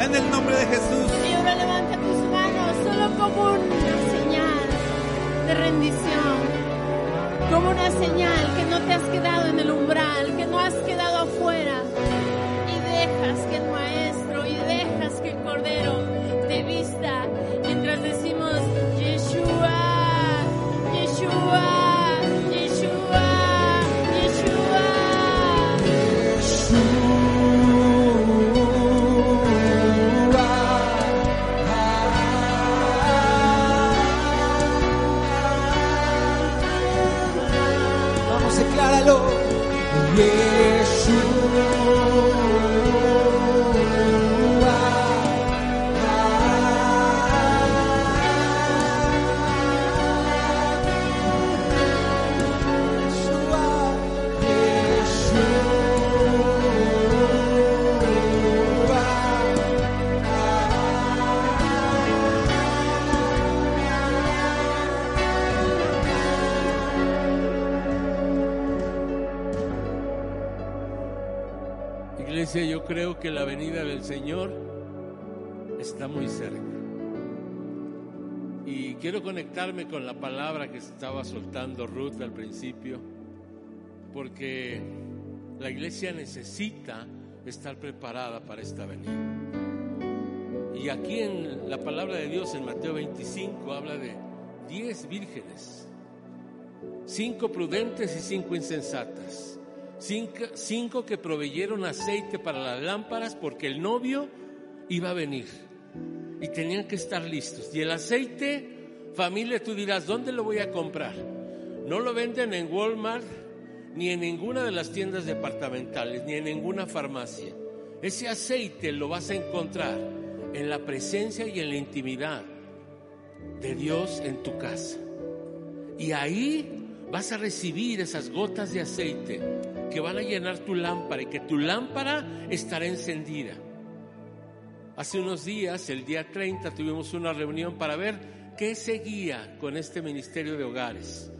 En el nombre de Jesús. Y ahora levanta tus manos solo como una señal de rendición. Como una señal que no te has quedado en el umbral, que no has quedado afuera. Y dejas que el maestro y dejas que el cordero te vista la venida del Señor está muy cerca. Y quiero conectarme con la palabra que estaba soltando Ruth al principio, porque la iglesia necesita estar preparada para esta venida. Y aquí en la palabra de Dios, en Mateo 25, habla de 10 vírgenes, cinco prudentes y cinco insensatas. Cinco, que proveyeron aceite para las lámparas porque el novio iba a venir y tenían que estar listos. Y el aceite, familia, tú dirás, ¿dónde lo voy a comprar? No lo venden en Walmart ni en ninguna de las tiendas departamentales, ni en ninguna farmacia. Ese aceite lo vas a encontrar en la presencia y en la intimidad de Dios en tu casa. Y ahí vas a recibir esas gotas de aceite que van a llenar tu lámpara y que tu lámpara estará encendida. Hace unos días, el día 30, tuvimos una reunión para ver qué seguía con este ministerio de hogares.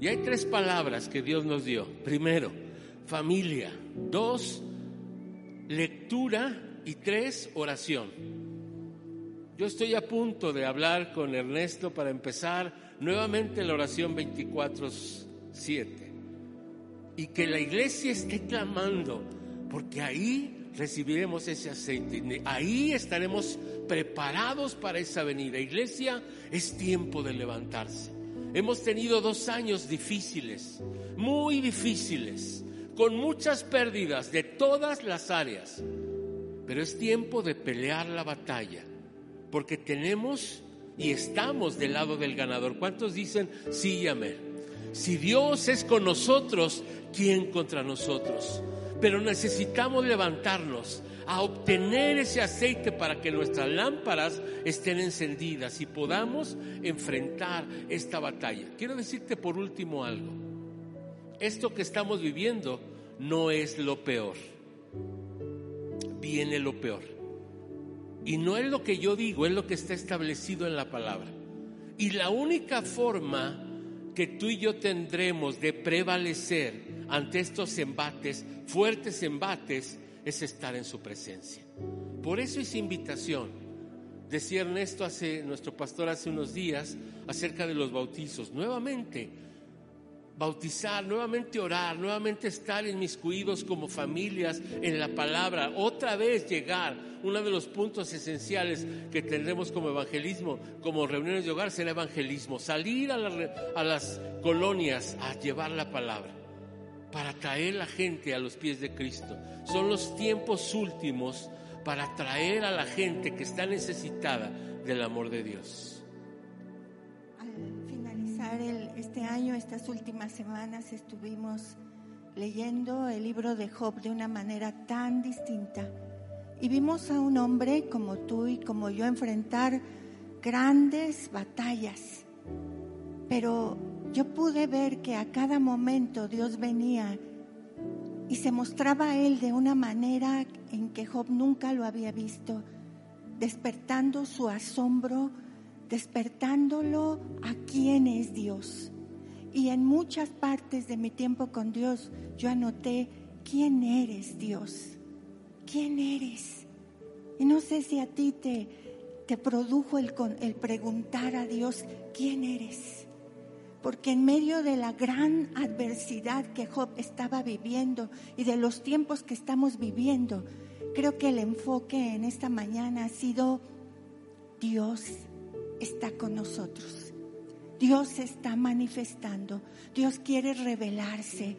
Y hay tres palabras que Dios nos dio. Primero, familia. Dos, lectura. Y tres, oración. Yo estoy a punto de hablar con Ernesto para empezar nuevamente la oración 24-7. y que la iglesia esté clamando, porque ahí recibiremos ese aceite, ahí estaremos preparados para esa venida. Iglesia, es tiempo de levantarse. Hemos tenido dos años difíciles, muy difíciles, con muchas pérdidas de todas las áreas, pero es tiempo de pelear la batalla, porque tenemos y estamos del lado del ganador. ¿Cuántos dicen sí y amén? Si Dios es con nosotros, ¿quién contra nosotros? Pero necesitamos levantarnos a obtener ese aceite para que nuestras lámparas estén encendidas y podamos enfrentar esta batalla. Quiero decirte por último algo. Esto que estamos viviendo no es lo peor. Viene lo peor. Y no es lo que yo digo, es lo que está establecido en la palabra. Y la única forma que tú y yo tendremos de prevalecer ante estos embates, fuertes embates, es estar en su presencia. Por eso esa invitación. Decía Ernesto hace, nuestro pastor hace unos días, acerca de los bautizos. Nuevamente, bautizar, nuevamente orar, nuevamente estar inmiscuidos como familias en la palabra, otra vez llegar. Uno de los puntos esenciales que tendremos como evangelismo, como reuniones de hogar, será evangelismo. Salir a, las colonias a llevar la palabra para traer la gente a los pies de Cristo. Son los tiempos últimos para traer a la gente que está necesitada del amor de Dios este año, estas últimas semanas, estuvimos leyendo el libro de Job de una manera tan distinta. Y vimos a un hombre como tú y como yo enfrentar grandes batallas. Pero yo pude ver que a cada momento Dios venía y se mostraba a él de una manera en que Job nunca lo había visto, despertando su asombro despertándolo a quién es Dios. Y en muchas partes de mi tiempo con Dios yo anoté, ¿quién eres Dios? ¿Quién eres? Y no sé si a ti te, te produjo el, el preguntar a Dios, ¿quién eres? Porque en medio de la gran adversidad que Job estaba viviendo y de los tiempos que estamos viviendo, creo que el enfoque en esta mañana ha sido Dios está con nosotros. Dios se está manifestando. Dios quiere revelarse.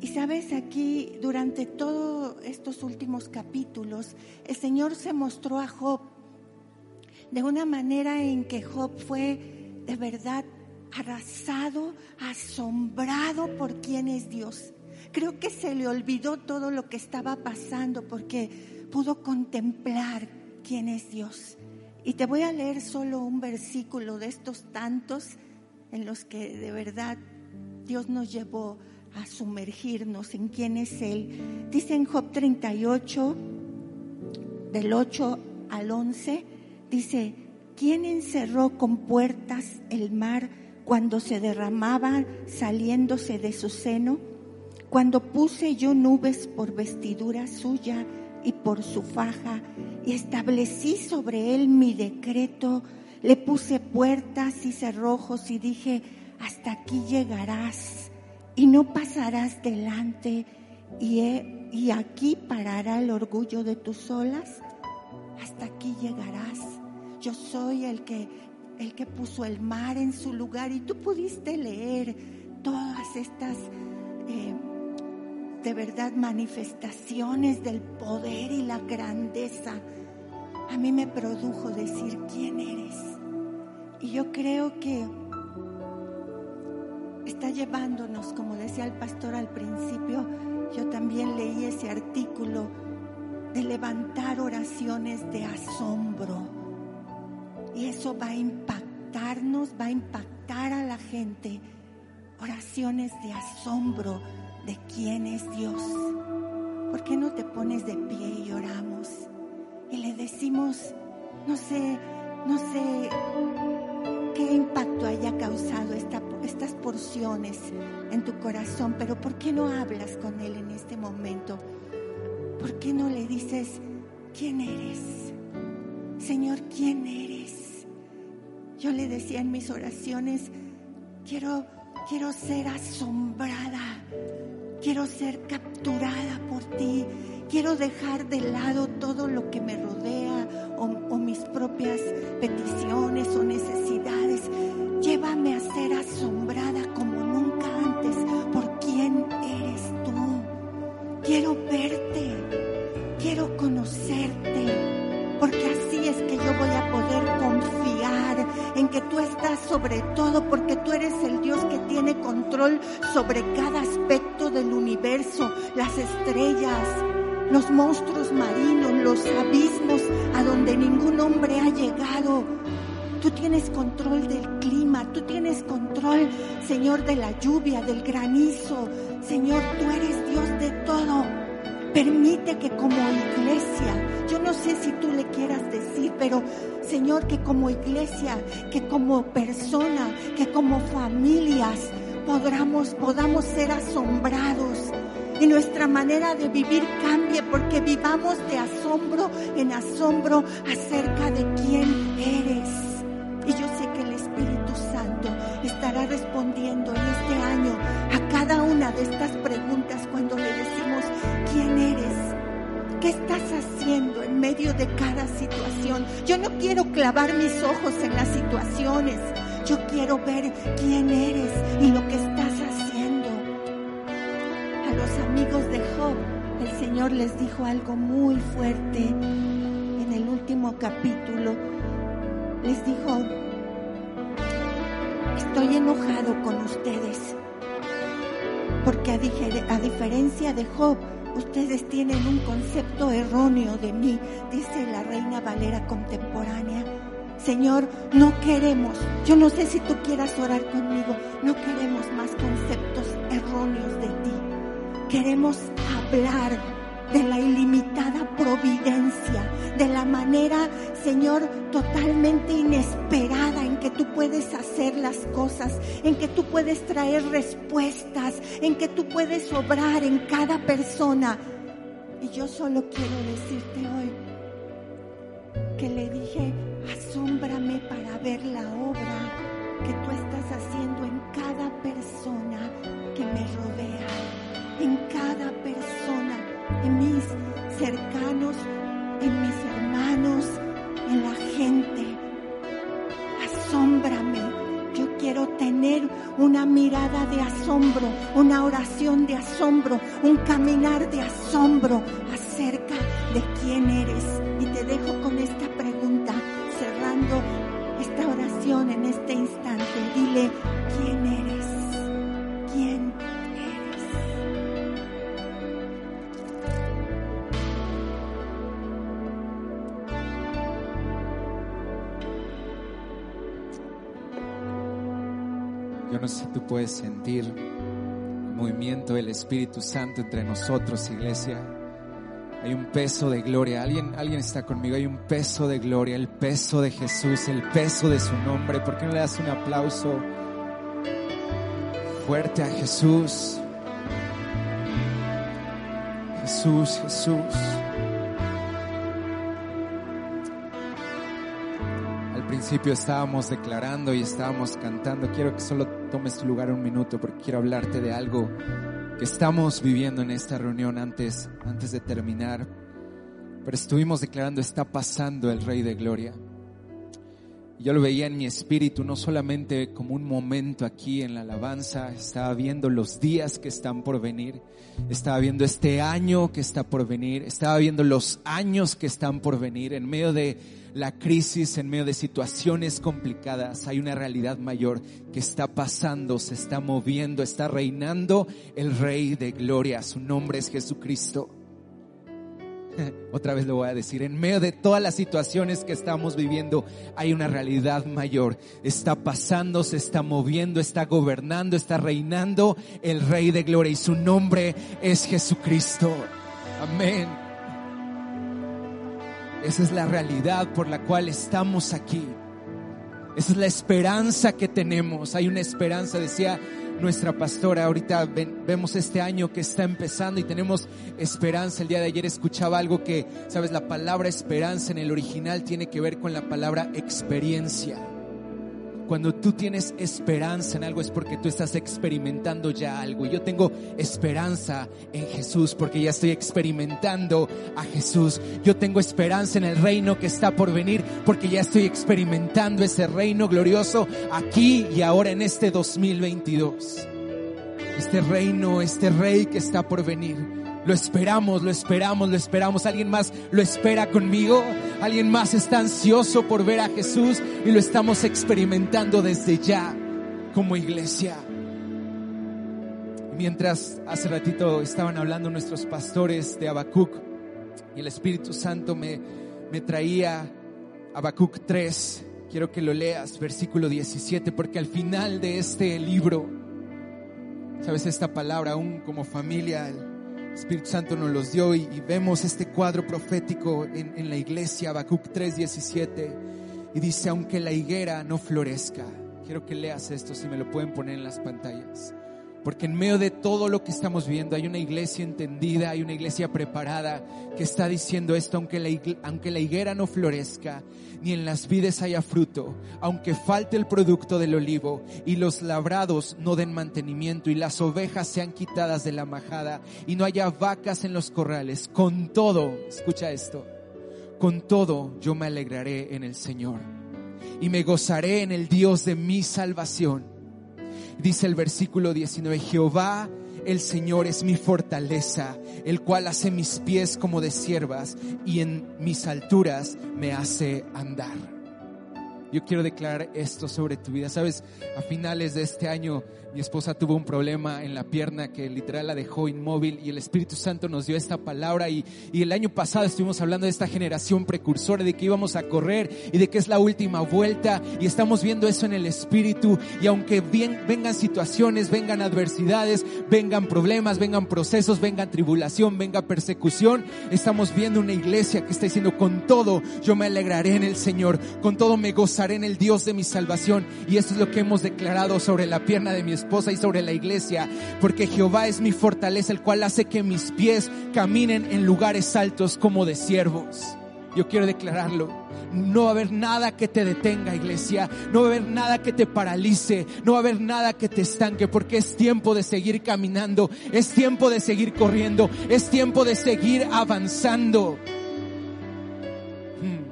Y sabes, aquí durante todos estos últimos capítulos, el Señor se mostró a Job de una manera en que Job fue de verdad arrasado, asombrado por quién es Dios. Creo que se le olvidó todo lo que estaba pasando porque pudo contemplar quién es Dios. Y te voy a leer solo un versículo de estos tantos en los que de verdad Dios nos llevó a sumergirnos en quién es Él. Dice en Job 38, del 8 al 11, dice, ¿quién encerró con puertas el mar cuando se derramaba saliéndose de su seno? Cuando puse yo nubes por vestidura suya y por su faja y establecí sobre él mi decreto, le puse puertas y cerrojos y dije, hasta aquí llegarás y no pasarás delante y, y aquí parará el orgullo de tus olas, hasta aquí llegarás. Yo soy el que, el que puso el mar en su lugar y tú pudiste leer todas estas... De verdad manifestaciones del poder y la grandeza, a mí me produjo decir quién eres. Y yo creo que está llevándonos, como decía el pastor al principio, yo también leí ese artículo de levantar oraciones de asombro. Y eso va a impactarnos, va a impactar a la gente. Oraciones de asombro de quién es Dios. ¿Por qué no te pones de pie y oramos? Y le decimos, no sé, no sé qué impacto haya causado estas porciones en tu corazón, pero ¿por qué no hablas con Él en este momento? ¿Por qué no le dices, ¿quién eres? Señor, ¿quién eres? Yo le decía en mis oraciones, quiero, quiero ser asombrada Quiero ser capturada por ti. Quiero dejar de lado todo lo que me rodea o, mis propias peticiones o necesidades. Llévame a ser asombrada como nunca antes por quién eres tú. Quiero verte, quiero conocerte, porque así es que yo voy a poder confiar en que tú estás sobre todo, porque tú eres el Dios que tiene control sobre cada aspecto las estrellas, los monstruos marinos, los abismos a donde ningún hombre ha llegado. Tú tienes control del clima, tú tienes control, Señor, de la lluvia, del granizo. Señor, tú eres Dios de todo. Permite que como iglesia, yo no sé si tú le quieras decir, pero Señor, que como iglesia, que como persona, que como familias, podamos, podamos ser asombrados y nuestra manera de vivir cambie porque vivamos de asombro en asombro acerca de quién eres. Y yo sé que el Espíritu Santo estará respondiendo en este año a cada una de estas preguntas cuando le decimos, ¿quién eres? ¿Qué estás haciendo en medio de cada situación? Yo no quiero clavar mis ojos en las situaciones. Yo quiero ver quién eres y lo que estás el Señor les dijo algo muy fuerte en el último capítulo les dijo, estoy enojado con ustedes, porque a, a, diferencia de Job, ustedes tienen un concepto erróneo de mí, dice la reina Valera contemporánea. Señor, no queremos, yo no sé si tú quieras orar conmigo, no queremos más conceptos erróneos de ti. Queremos hablar de la ilimitada providencia, de la manera, Señor, totalmente inesperada en que tú puedes hacer las cosas, en que tú puedes traer respuestas, en que tú puedes obrar en cada persona. Y yo solo quiero decirte hoy que le dije, asómbrame para ver la obra que tú estás haciendo en cada persona que me rodea, en cada persona en mis cercanos, en mis hermanos, en la gente. Asómbrame. Yo quiero tener una mirada de asombro, una oración de asombro, un caminar de asombro acerca de quién eres. Y te dejo con esta pregunta, cerrando esta oración en este instante. Dile, ¿quién eres? Yo no sé si tú puedes sentir el movimiento del Espíritu Santo entre nosotros, iglesia. Hay un peso de gloria. Alguien, alguien está conmigo. Hay un peso de gloria, el peso de Jesús, el peso de su nombre. ¿Por qué no le das un aplauso fuerte a Jesús? Jesús, Jesús. Principio estábamos declarando y estábamos cantando. Quiero que solo tomes tu lugar un minuto porque quiero hablarte de algo que estamos viviendo en esta reunión antes, antes de terminar. Pero estuvimos declarando, está pasando el Rey de Gloria. Yo lo veía en mi espíritu, no solamente como un momento aquí en la alabanza, estaba viendo los días que están por venir, estaba viendo este año que está por venir, estaba viendo los años que están por venir en medio de la crisis, en medio de situaciones complicadas, hay una realidad mayor que está pasando, se está moviendo, está reinando el Rey de Gloria. Su nombre es Jesucristo. [LAUGHS] Otra vez lo voy a decir, en medio de todas las situaciones que estamos viviendo hay una realidad mayor. Está pasando, se está moviendo, está gobernando, está reinando el Rey de Gloria y su nombre es Jesucristo. Amén. Esa es la realidad por la cual estamos aquí. Esa es la esperanza que tenemos. Hay una esperanza, decía nuestra pastora. Ahorita vemos este año que está empezando y tenemos esperanza. El día de ayer escuchaba algo que, sabes, la palabra esperanza en el original tiene que ver con la palabra experiencia. Cuando tú tienes esperanza en algo es porque tú estás experimentando ya algo. Y yo tengo esperanza en Jesús porque ya estoy experimentando a Jesús. Yo tengo esperanza en el reino que está por venir porque ya estoy experimentando ese reino glorioso aquí y ahora en este 2022. Este reino, este rey que está por venir. Lo esperamos, lo esperamos, lo esperamos. ¿Alguien más lo espera conmigo? ¿Alguien más está ansioso por ver a Jesús y lo estamos experimentando desde ya como iglesia? Mientras hace ratito estaban hablando nuestros pastores de Habacuc y el Espíritu Santo me, me traía Habacuc 3. Quiero que lo leas, versículo 17, porque al final de este libro, sabes, esta palabra aún como familia, Espíritu Santo nos los dio y, vemos este cuadro profético en, en la iglesia, Habacuc 3:17, y dice, aunque la higuera no florezca, quiero que leas esto, si me lo pueden poner en las pantallas. Porque en medio de todo lo que estamos viendo hay una iglesia entendida, hay una iglesia preparada que está diciendo esto, aunque la, aunque la higuera no florezca, ni en las vides haya fruto, aunque falte el producto del olivo y los labrados no den mantenimiento y las ovejas sean quitadas de la majada y no haya vacas en los corrales, con todo, escucha esto, con todo yo me alegraré en el Señor y me gozaré en el Dios de mi salvación Dice el versículo 19, Jehová el Señor es mi fortaleza, el cual hace mis pies como de siervas y en mis alturas me hace andar. Yo quiero declarar esto sobre tu vida. Sabes, a finales de este año mi esposa tuvo un problema en la pierna que literal la dejó inmóvil y el Espíritu Santo nos dio esta palabra y, y, el año pasado estuvimos hablando de esta generación precursora, de que íbamos a correr y de que es la última vuelta y estamos viendo eso en el Espíritu y aunque vengan situaciones, vengan adversidades, vengan problemas, vengan procesos, vengan tribulación, venga persecución, estamos viendo una iglesia que está diciendo con todo yo me alegraré en el Señor, con todo me gozaré en el Dios de mi salvación y esto es lo que hemos declarado sobre la pierna de mi esposa y sobre la iglesia, porque Jehová es mi fortaleza, el cual hace que mis pies caminen en lugares altos como de siervos. Yo quiero declararlo. No va a haber nada que te detenga, iglesia. No va a haber nada que te paralice. No va a haber nada que te estanque, porque es tiempo de seguir caminando. Es tiempo de seguir corriendo. Es tiempo de seguir avanzando. Hmm.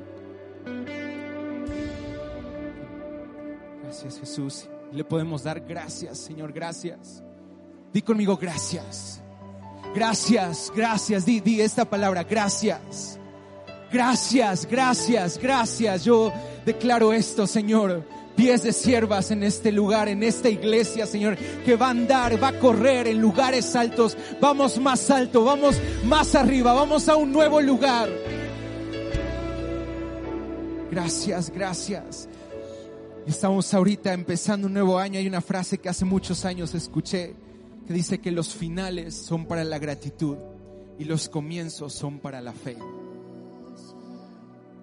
Gracias, Jesús le podemos dar gracias, Señor, gracias. Di conmigo gracias. Gracias, gracias. Di, esta palabra, gracias. Gracias, gracias, gracias. Yo declaro esto, Señor. Pies de siervas en este lugar, en esta iglesia, Señor, que va a andar, va a correr en lugares altos. Vamos más alto, vamos más arriba, vamos a un nuevo lugar. Gracias, gracias. Estamos ahorita empezando un nuevo año. Hay una frase que hace muchos años escuché que dice que los finales son para la gratitud y los comienzos son para la fe.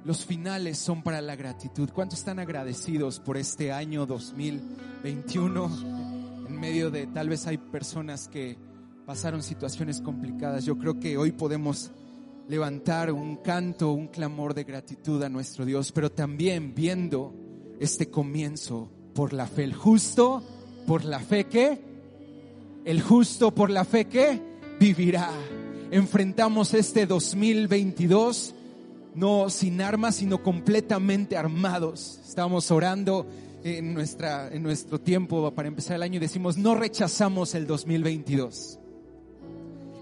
Los finales son para la gratitud. ¿Cuántos están agradecidos por este año 2021? En medio de tal vez hay personas que pasaron situaciones complicadas. Yo creo que hoy podemos levantar un canto, un clamor de gratitud a nuestro Dios, pero también viendo este comienzo por la fe. El justo por la fe que, el justo por la fe que vivirá. Enfrentamos este 2022 no sin armas, sino completamente armados. Estamos orando en, nuestra, en nuestro tiempo para empezar el año y decimos, no rechazamos el 2022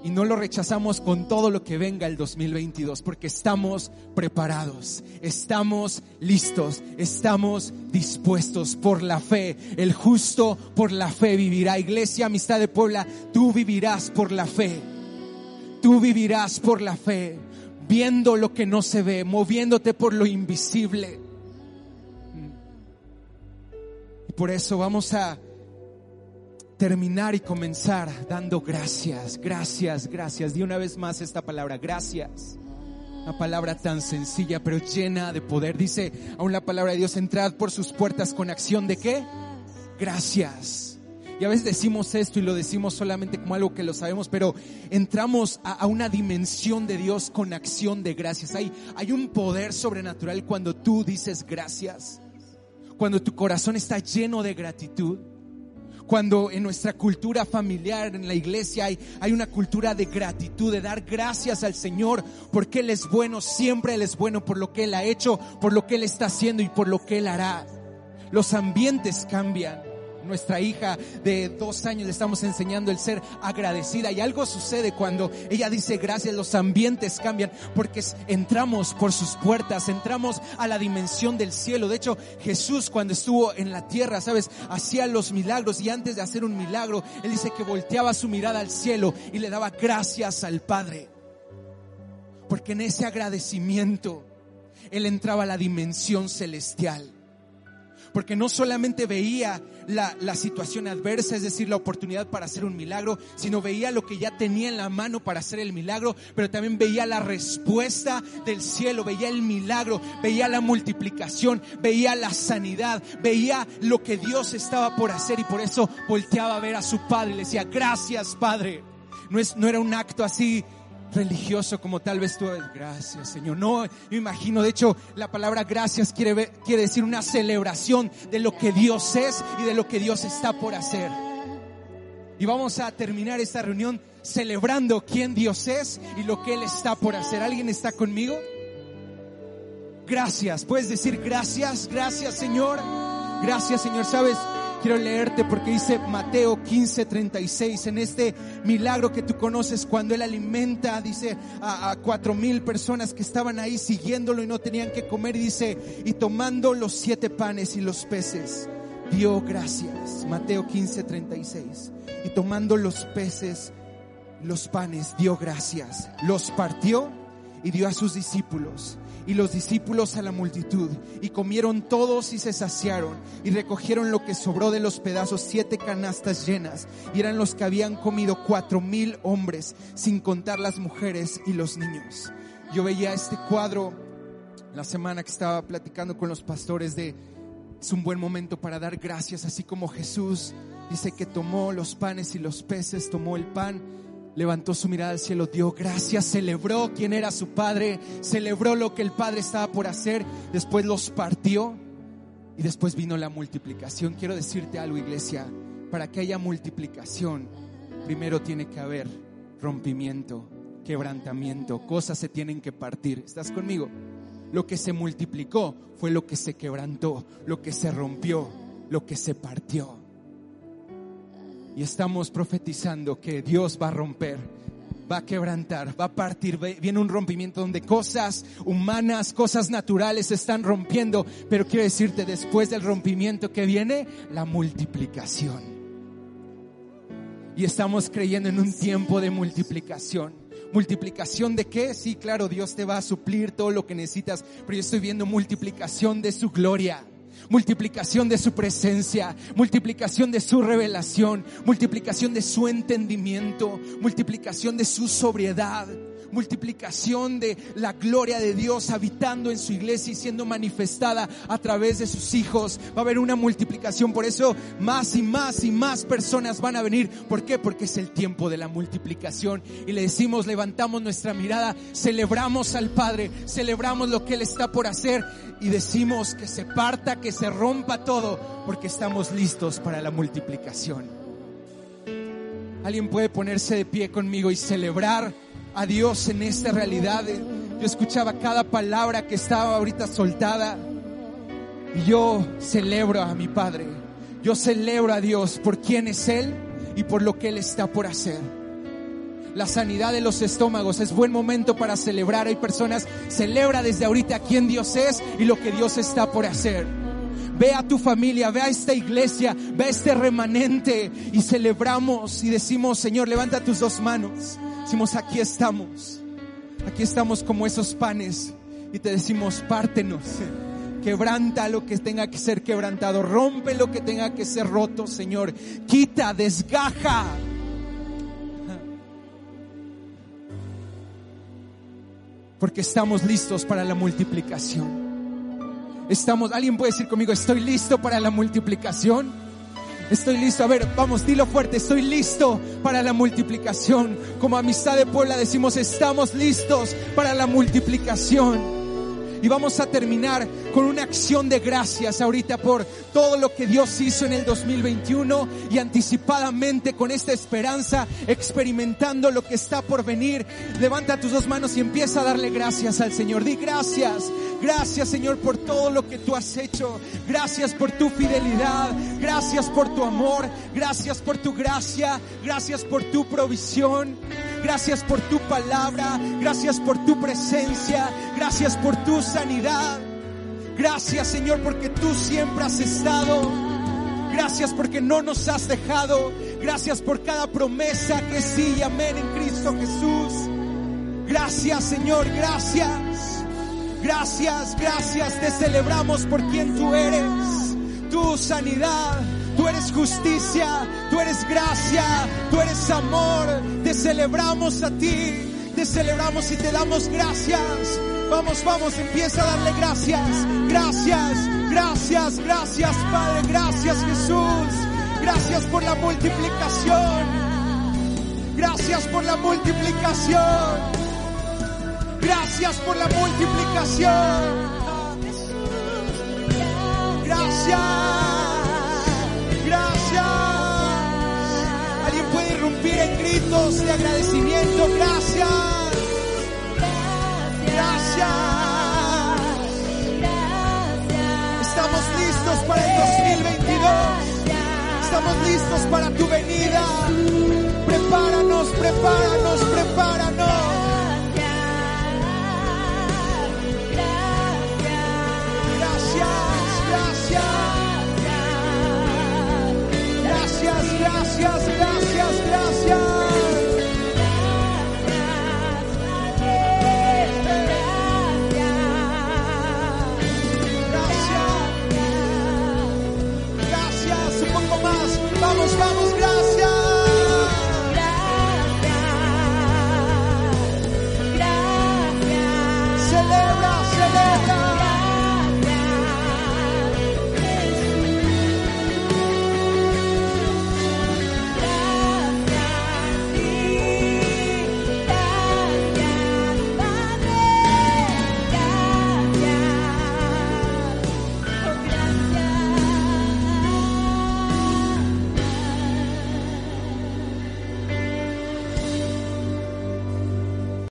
y no lo rechazamos con todo lo que venga el 2022, porque estamos preparados, estamos listos, estamos dispuestos por la fe. El justo por la fe vivirá. Iglesia, amistad de Puebla, tú vivirás por la fe. Tú vivirás por la fe, viendo lo que no se ve, moviéndote por lo invisible. Y por eso vamos a terminar y comenzar dando gracias, gracias, gracias. Di una vez más esta palabra, gracias. Una palabra tan sencilla pero llena de poder. Dice aún la palabra de Dios, entrad por sus puertas con acción de qué? Gracias. Y a veces decimos esto y lo decimos solamente como algo que lo sabemos, pero entramos a, a, una dimensión de Dios con acción de gracias. Hay, hay un poder sobrenatural cuando tú dices gracias cuando tu corazón está lleno de gratitud, cuando en nuestra cultura familiar, en la iglesia, hay, hay una cultura de gratitud, de dar gracias al Señor, porque Él es bueno, siempre Él es bueno por lo que Él ha hecho, por lo que Él está haciendo y por lo que Él hará. Los ambientes cambian. Nuestra hija de dos años le estamos enseñando el ser agradecida y algo sucede cuando ella dice gracias, los ambientes cambian porque entramos por sus puertas, entramos a la dimensión del cielo. De hecho, Jesús cuando estuvo en la tierra, sabes, hacía los milagros y antes de hacer un milagro, él dice que volteaba su mirada al cielo y le daba gracias al Padre. Porque en ese agradecimiento, él entraba a la dimensión celestial porque no solamente veía la, situación adversa, es decir, la oportunidad para hacer un milagro, sino veía lo que ya tenía en la mano para hacer el milagro, pero también veía la respuesta del cielo, veía el milagro, veía la multiplicación, veía la sanidad, veía lo que Dios estaba por hacer y por eso volteaba a ver a su padre y le decía, gracias Padre. No, es, no era un acto así religioso como tal vez tú. Gracias, Señor. No, me imagino, de hecho, la palabra gracias quiere, quiere decir una celebración de lo que Dios es y de lo que Dios está por hacer. Y vamos a terminar esta reunión celebrando quién Dios es y lo que Él está por hacer. ¿Alguien está conmigo? Gracias. Puedes decir gracias, gracias Señor. Gracias Señor. ¿Sabes? Quiero leerte porque dice Mateo 15:36, en este milagro que tú conoces, cuando Él alimenta, dice, a, cuatro mil personas que estaban ahí siguiéndolo y no tenían que comer, y dice, y tomando los siete panes y los peces, dio gracias. Mateo 15:36. Y tomando los peces, los panes, dio gracias. Los partió y dio a sus discípulos y los discípulos a la multitud, y comieron todos y se saciaron, y recogieron lo que sobró de los pedazos, siete canastas llenas, y eran los que habían comido cuatro mil hombres, sin contar las mujeres y los niños. Yo veía este cuadro la semana que estaba platicando con los pastores de, es un buen momento para dar gracias, así como Jesús dice que tomó los panes y los peces, tomó el pan, levantó su mirada al cielo, dio gracias, celebró quién era su padre, celebró lo que el padre estaba por hacer, después los partió y después vino la multiplicación. Quiero decirte algo, iglesia, para que haya multiplicación, primero tiene que haber rompimiento, quebrantamiento, cosas se tienen que partir. ¿Estás conmigo? Lo que se multiplicó fue lo que se quebrantó, lo que se rompió, lo que se partió. Y estamos profetizando que Dios va a romper, va a quebrantar, va a partir. Viene un rompimiento donde cosas humanas, cosas naturales se están rompiendo. Pero quiero decirte, después del rompimiento que viene, la multiplicación. Y estamos creyendo en un tiempo de multiplicación. ¿Multiplicación de qué? Sí, claro, Dios te va a suplir todo lo que necesitas, pero yo estoy viendo multiplicación de su gloria multiplicación de su presencia, multiplicación de su revelación, multiplicación de su entendimiento, multiplicación de su sobriedad, multiplicación de la gloria de Dios habitando en su iglesia y siendo manifestada a través de sus hijos. Va a haber una multiplicación, por eso más y más y más personas van a venir. ¿Por qué? Porque es el tiempo de la multiplicación. Y le decimos, levantamos nuestra mirada, celebramos al Padre, celebramos lo que Él está por hacer y decimos que se parta, que se rompa todo, porque estamos listos para la multiplicación. Alguien puede ponerse de pie conmigo y celebrar a Dios en esta realidad. Yo escuchaba cada palabra que estaba ahorita soltada y yo celebro a mi Padre. Yo celebro a Dios por quién es Él y por lo que Él está por hacer. La sanidad de los estómagos es buen momento para celebrar. Hay personas, celebra desde ahorita quién Dios es y lo que Dios está por hacer. Ve a tu familia, ve a esta iglesia, ve a este remanente y celebramos y decimos, Señor, levanta tus dos manos. Decimos, aquí estamos. Aquí estamos como esos panes y te decimos, pártenos. Quebranta lo que tenga que ser quebrantado. Rompe lo que tenga que ser roto, Señor. Quita, desgaja. Porque estamos listos para la multiplicación. Estamos, alguien puede decir conmigo, estoy listo para la multiplicación. Estoy listo. A ver, vamos, dilo fuerte. Estoy listo para la multiplicación. Como amistad de Puebla decimos, estamos listos para la multiplicación. Y vamos a terminar con una acción de gracias ahorita por todo lo que Dios hizo en el 2021 y anticipadamente con esta esperanza, experimentando lo que está por venir. Levanta tus dos manos y empieza a darle gracias al Señor. Di gracias, gracias Señor por todo lo que tú has hecho. Gracias por tu fidelidad, gracias por tu amor, gracias por tu gracia, gracias por tu provisión. Gracias por tu palabra, gracias por tu presencia, gracias por tu sanidad. Gracias Señor porque tú siempre has estado. Gracias porque no nos has dejado. Gracias por cada promesa que sí amén en Cristo Jesús. Gracias Señor, gracias. Gracias, gracias. Te celebramos por quien tú eres. Tu sanidad, tú eres justicia, tú eres gracia, tú eres amor. Te celebramos a ti, te celebramos y te damos gracias. Vamos, vamos, empieza a darle gracias. Gracias, gracias, gracias Padre, gracias Jesús. Gracias por la multiplicación. Gracias por la multiplicación. Gracias por la multiplicación. Gracias. gritos de agradecimiento. Gracias. Gracias. Gracias. Estamos listos para el 2022. Estamos listos para tu venida. Prepáranos, prepáranos, prepáranos. Gracias, gracias, gracias, gracias.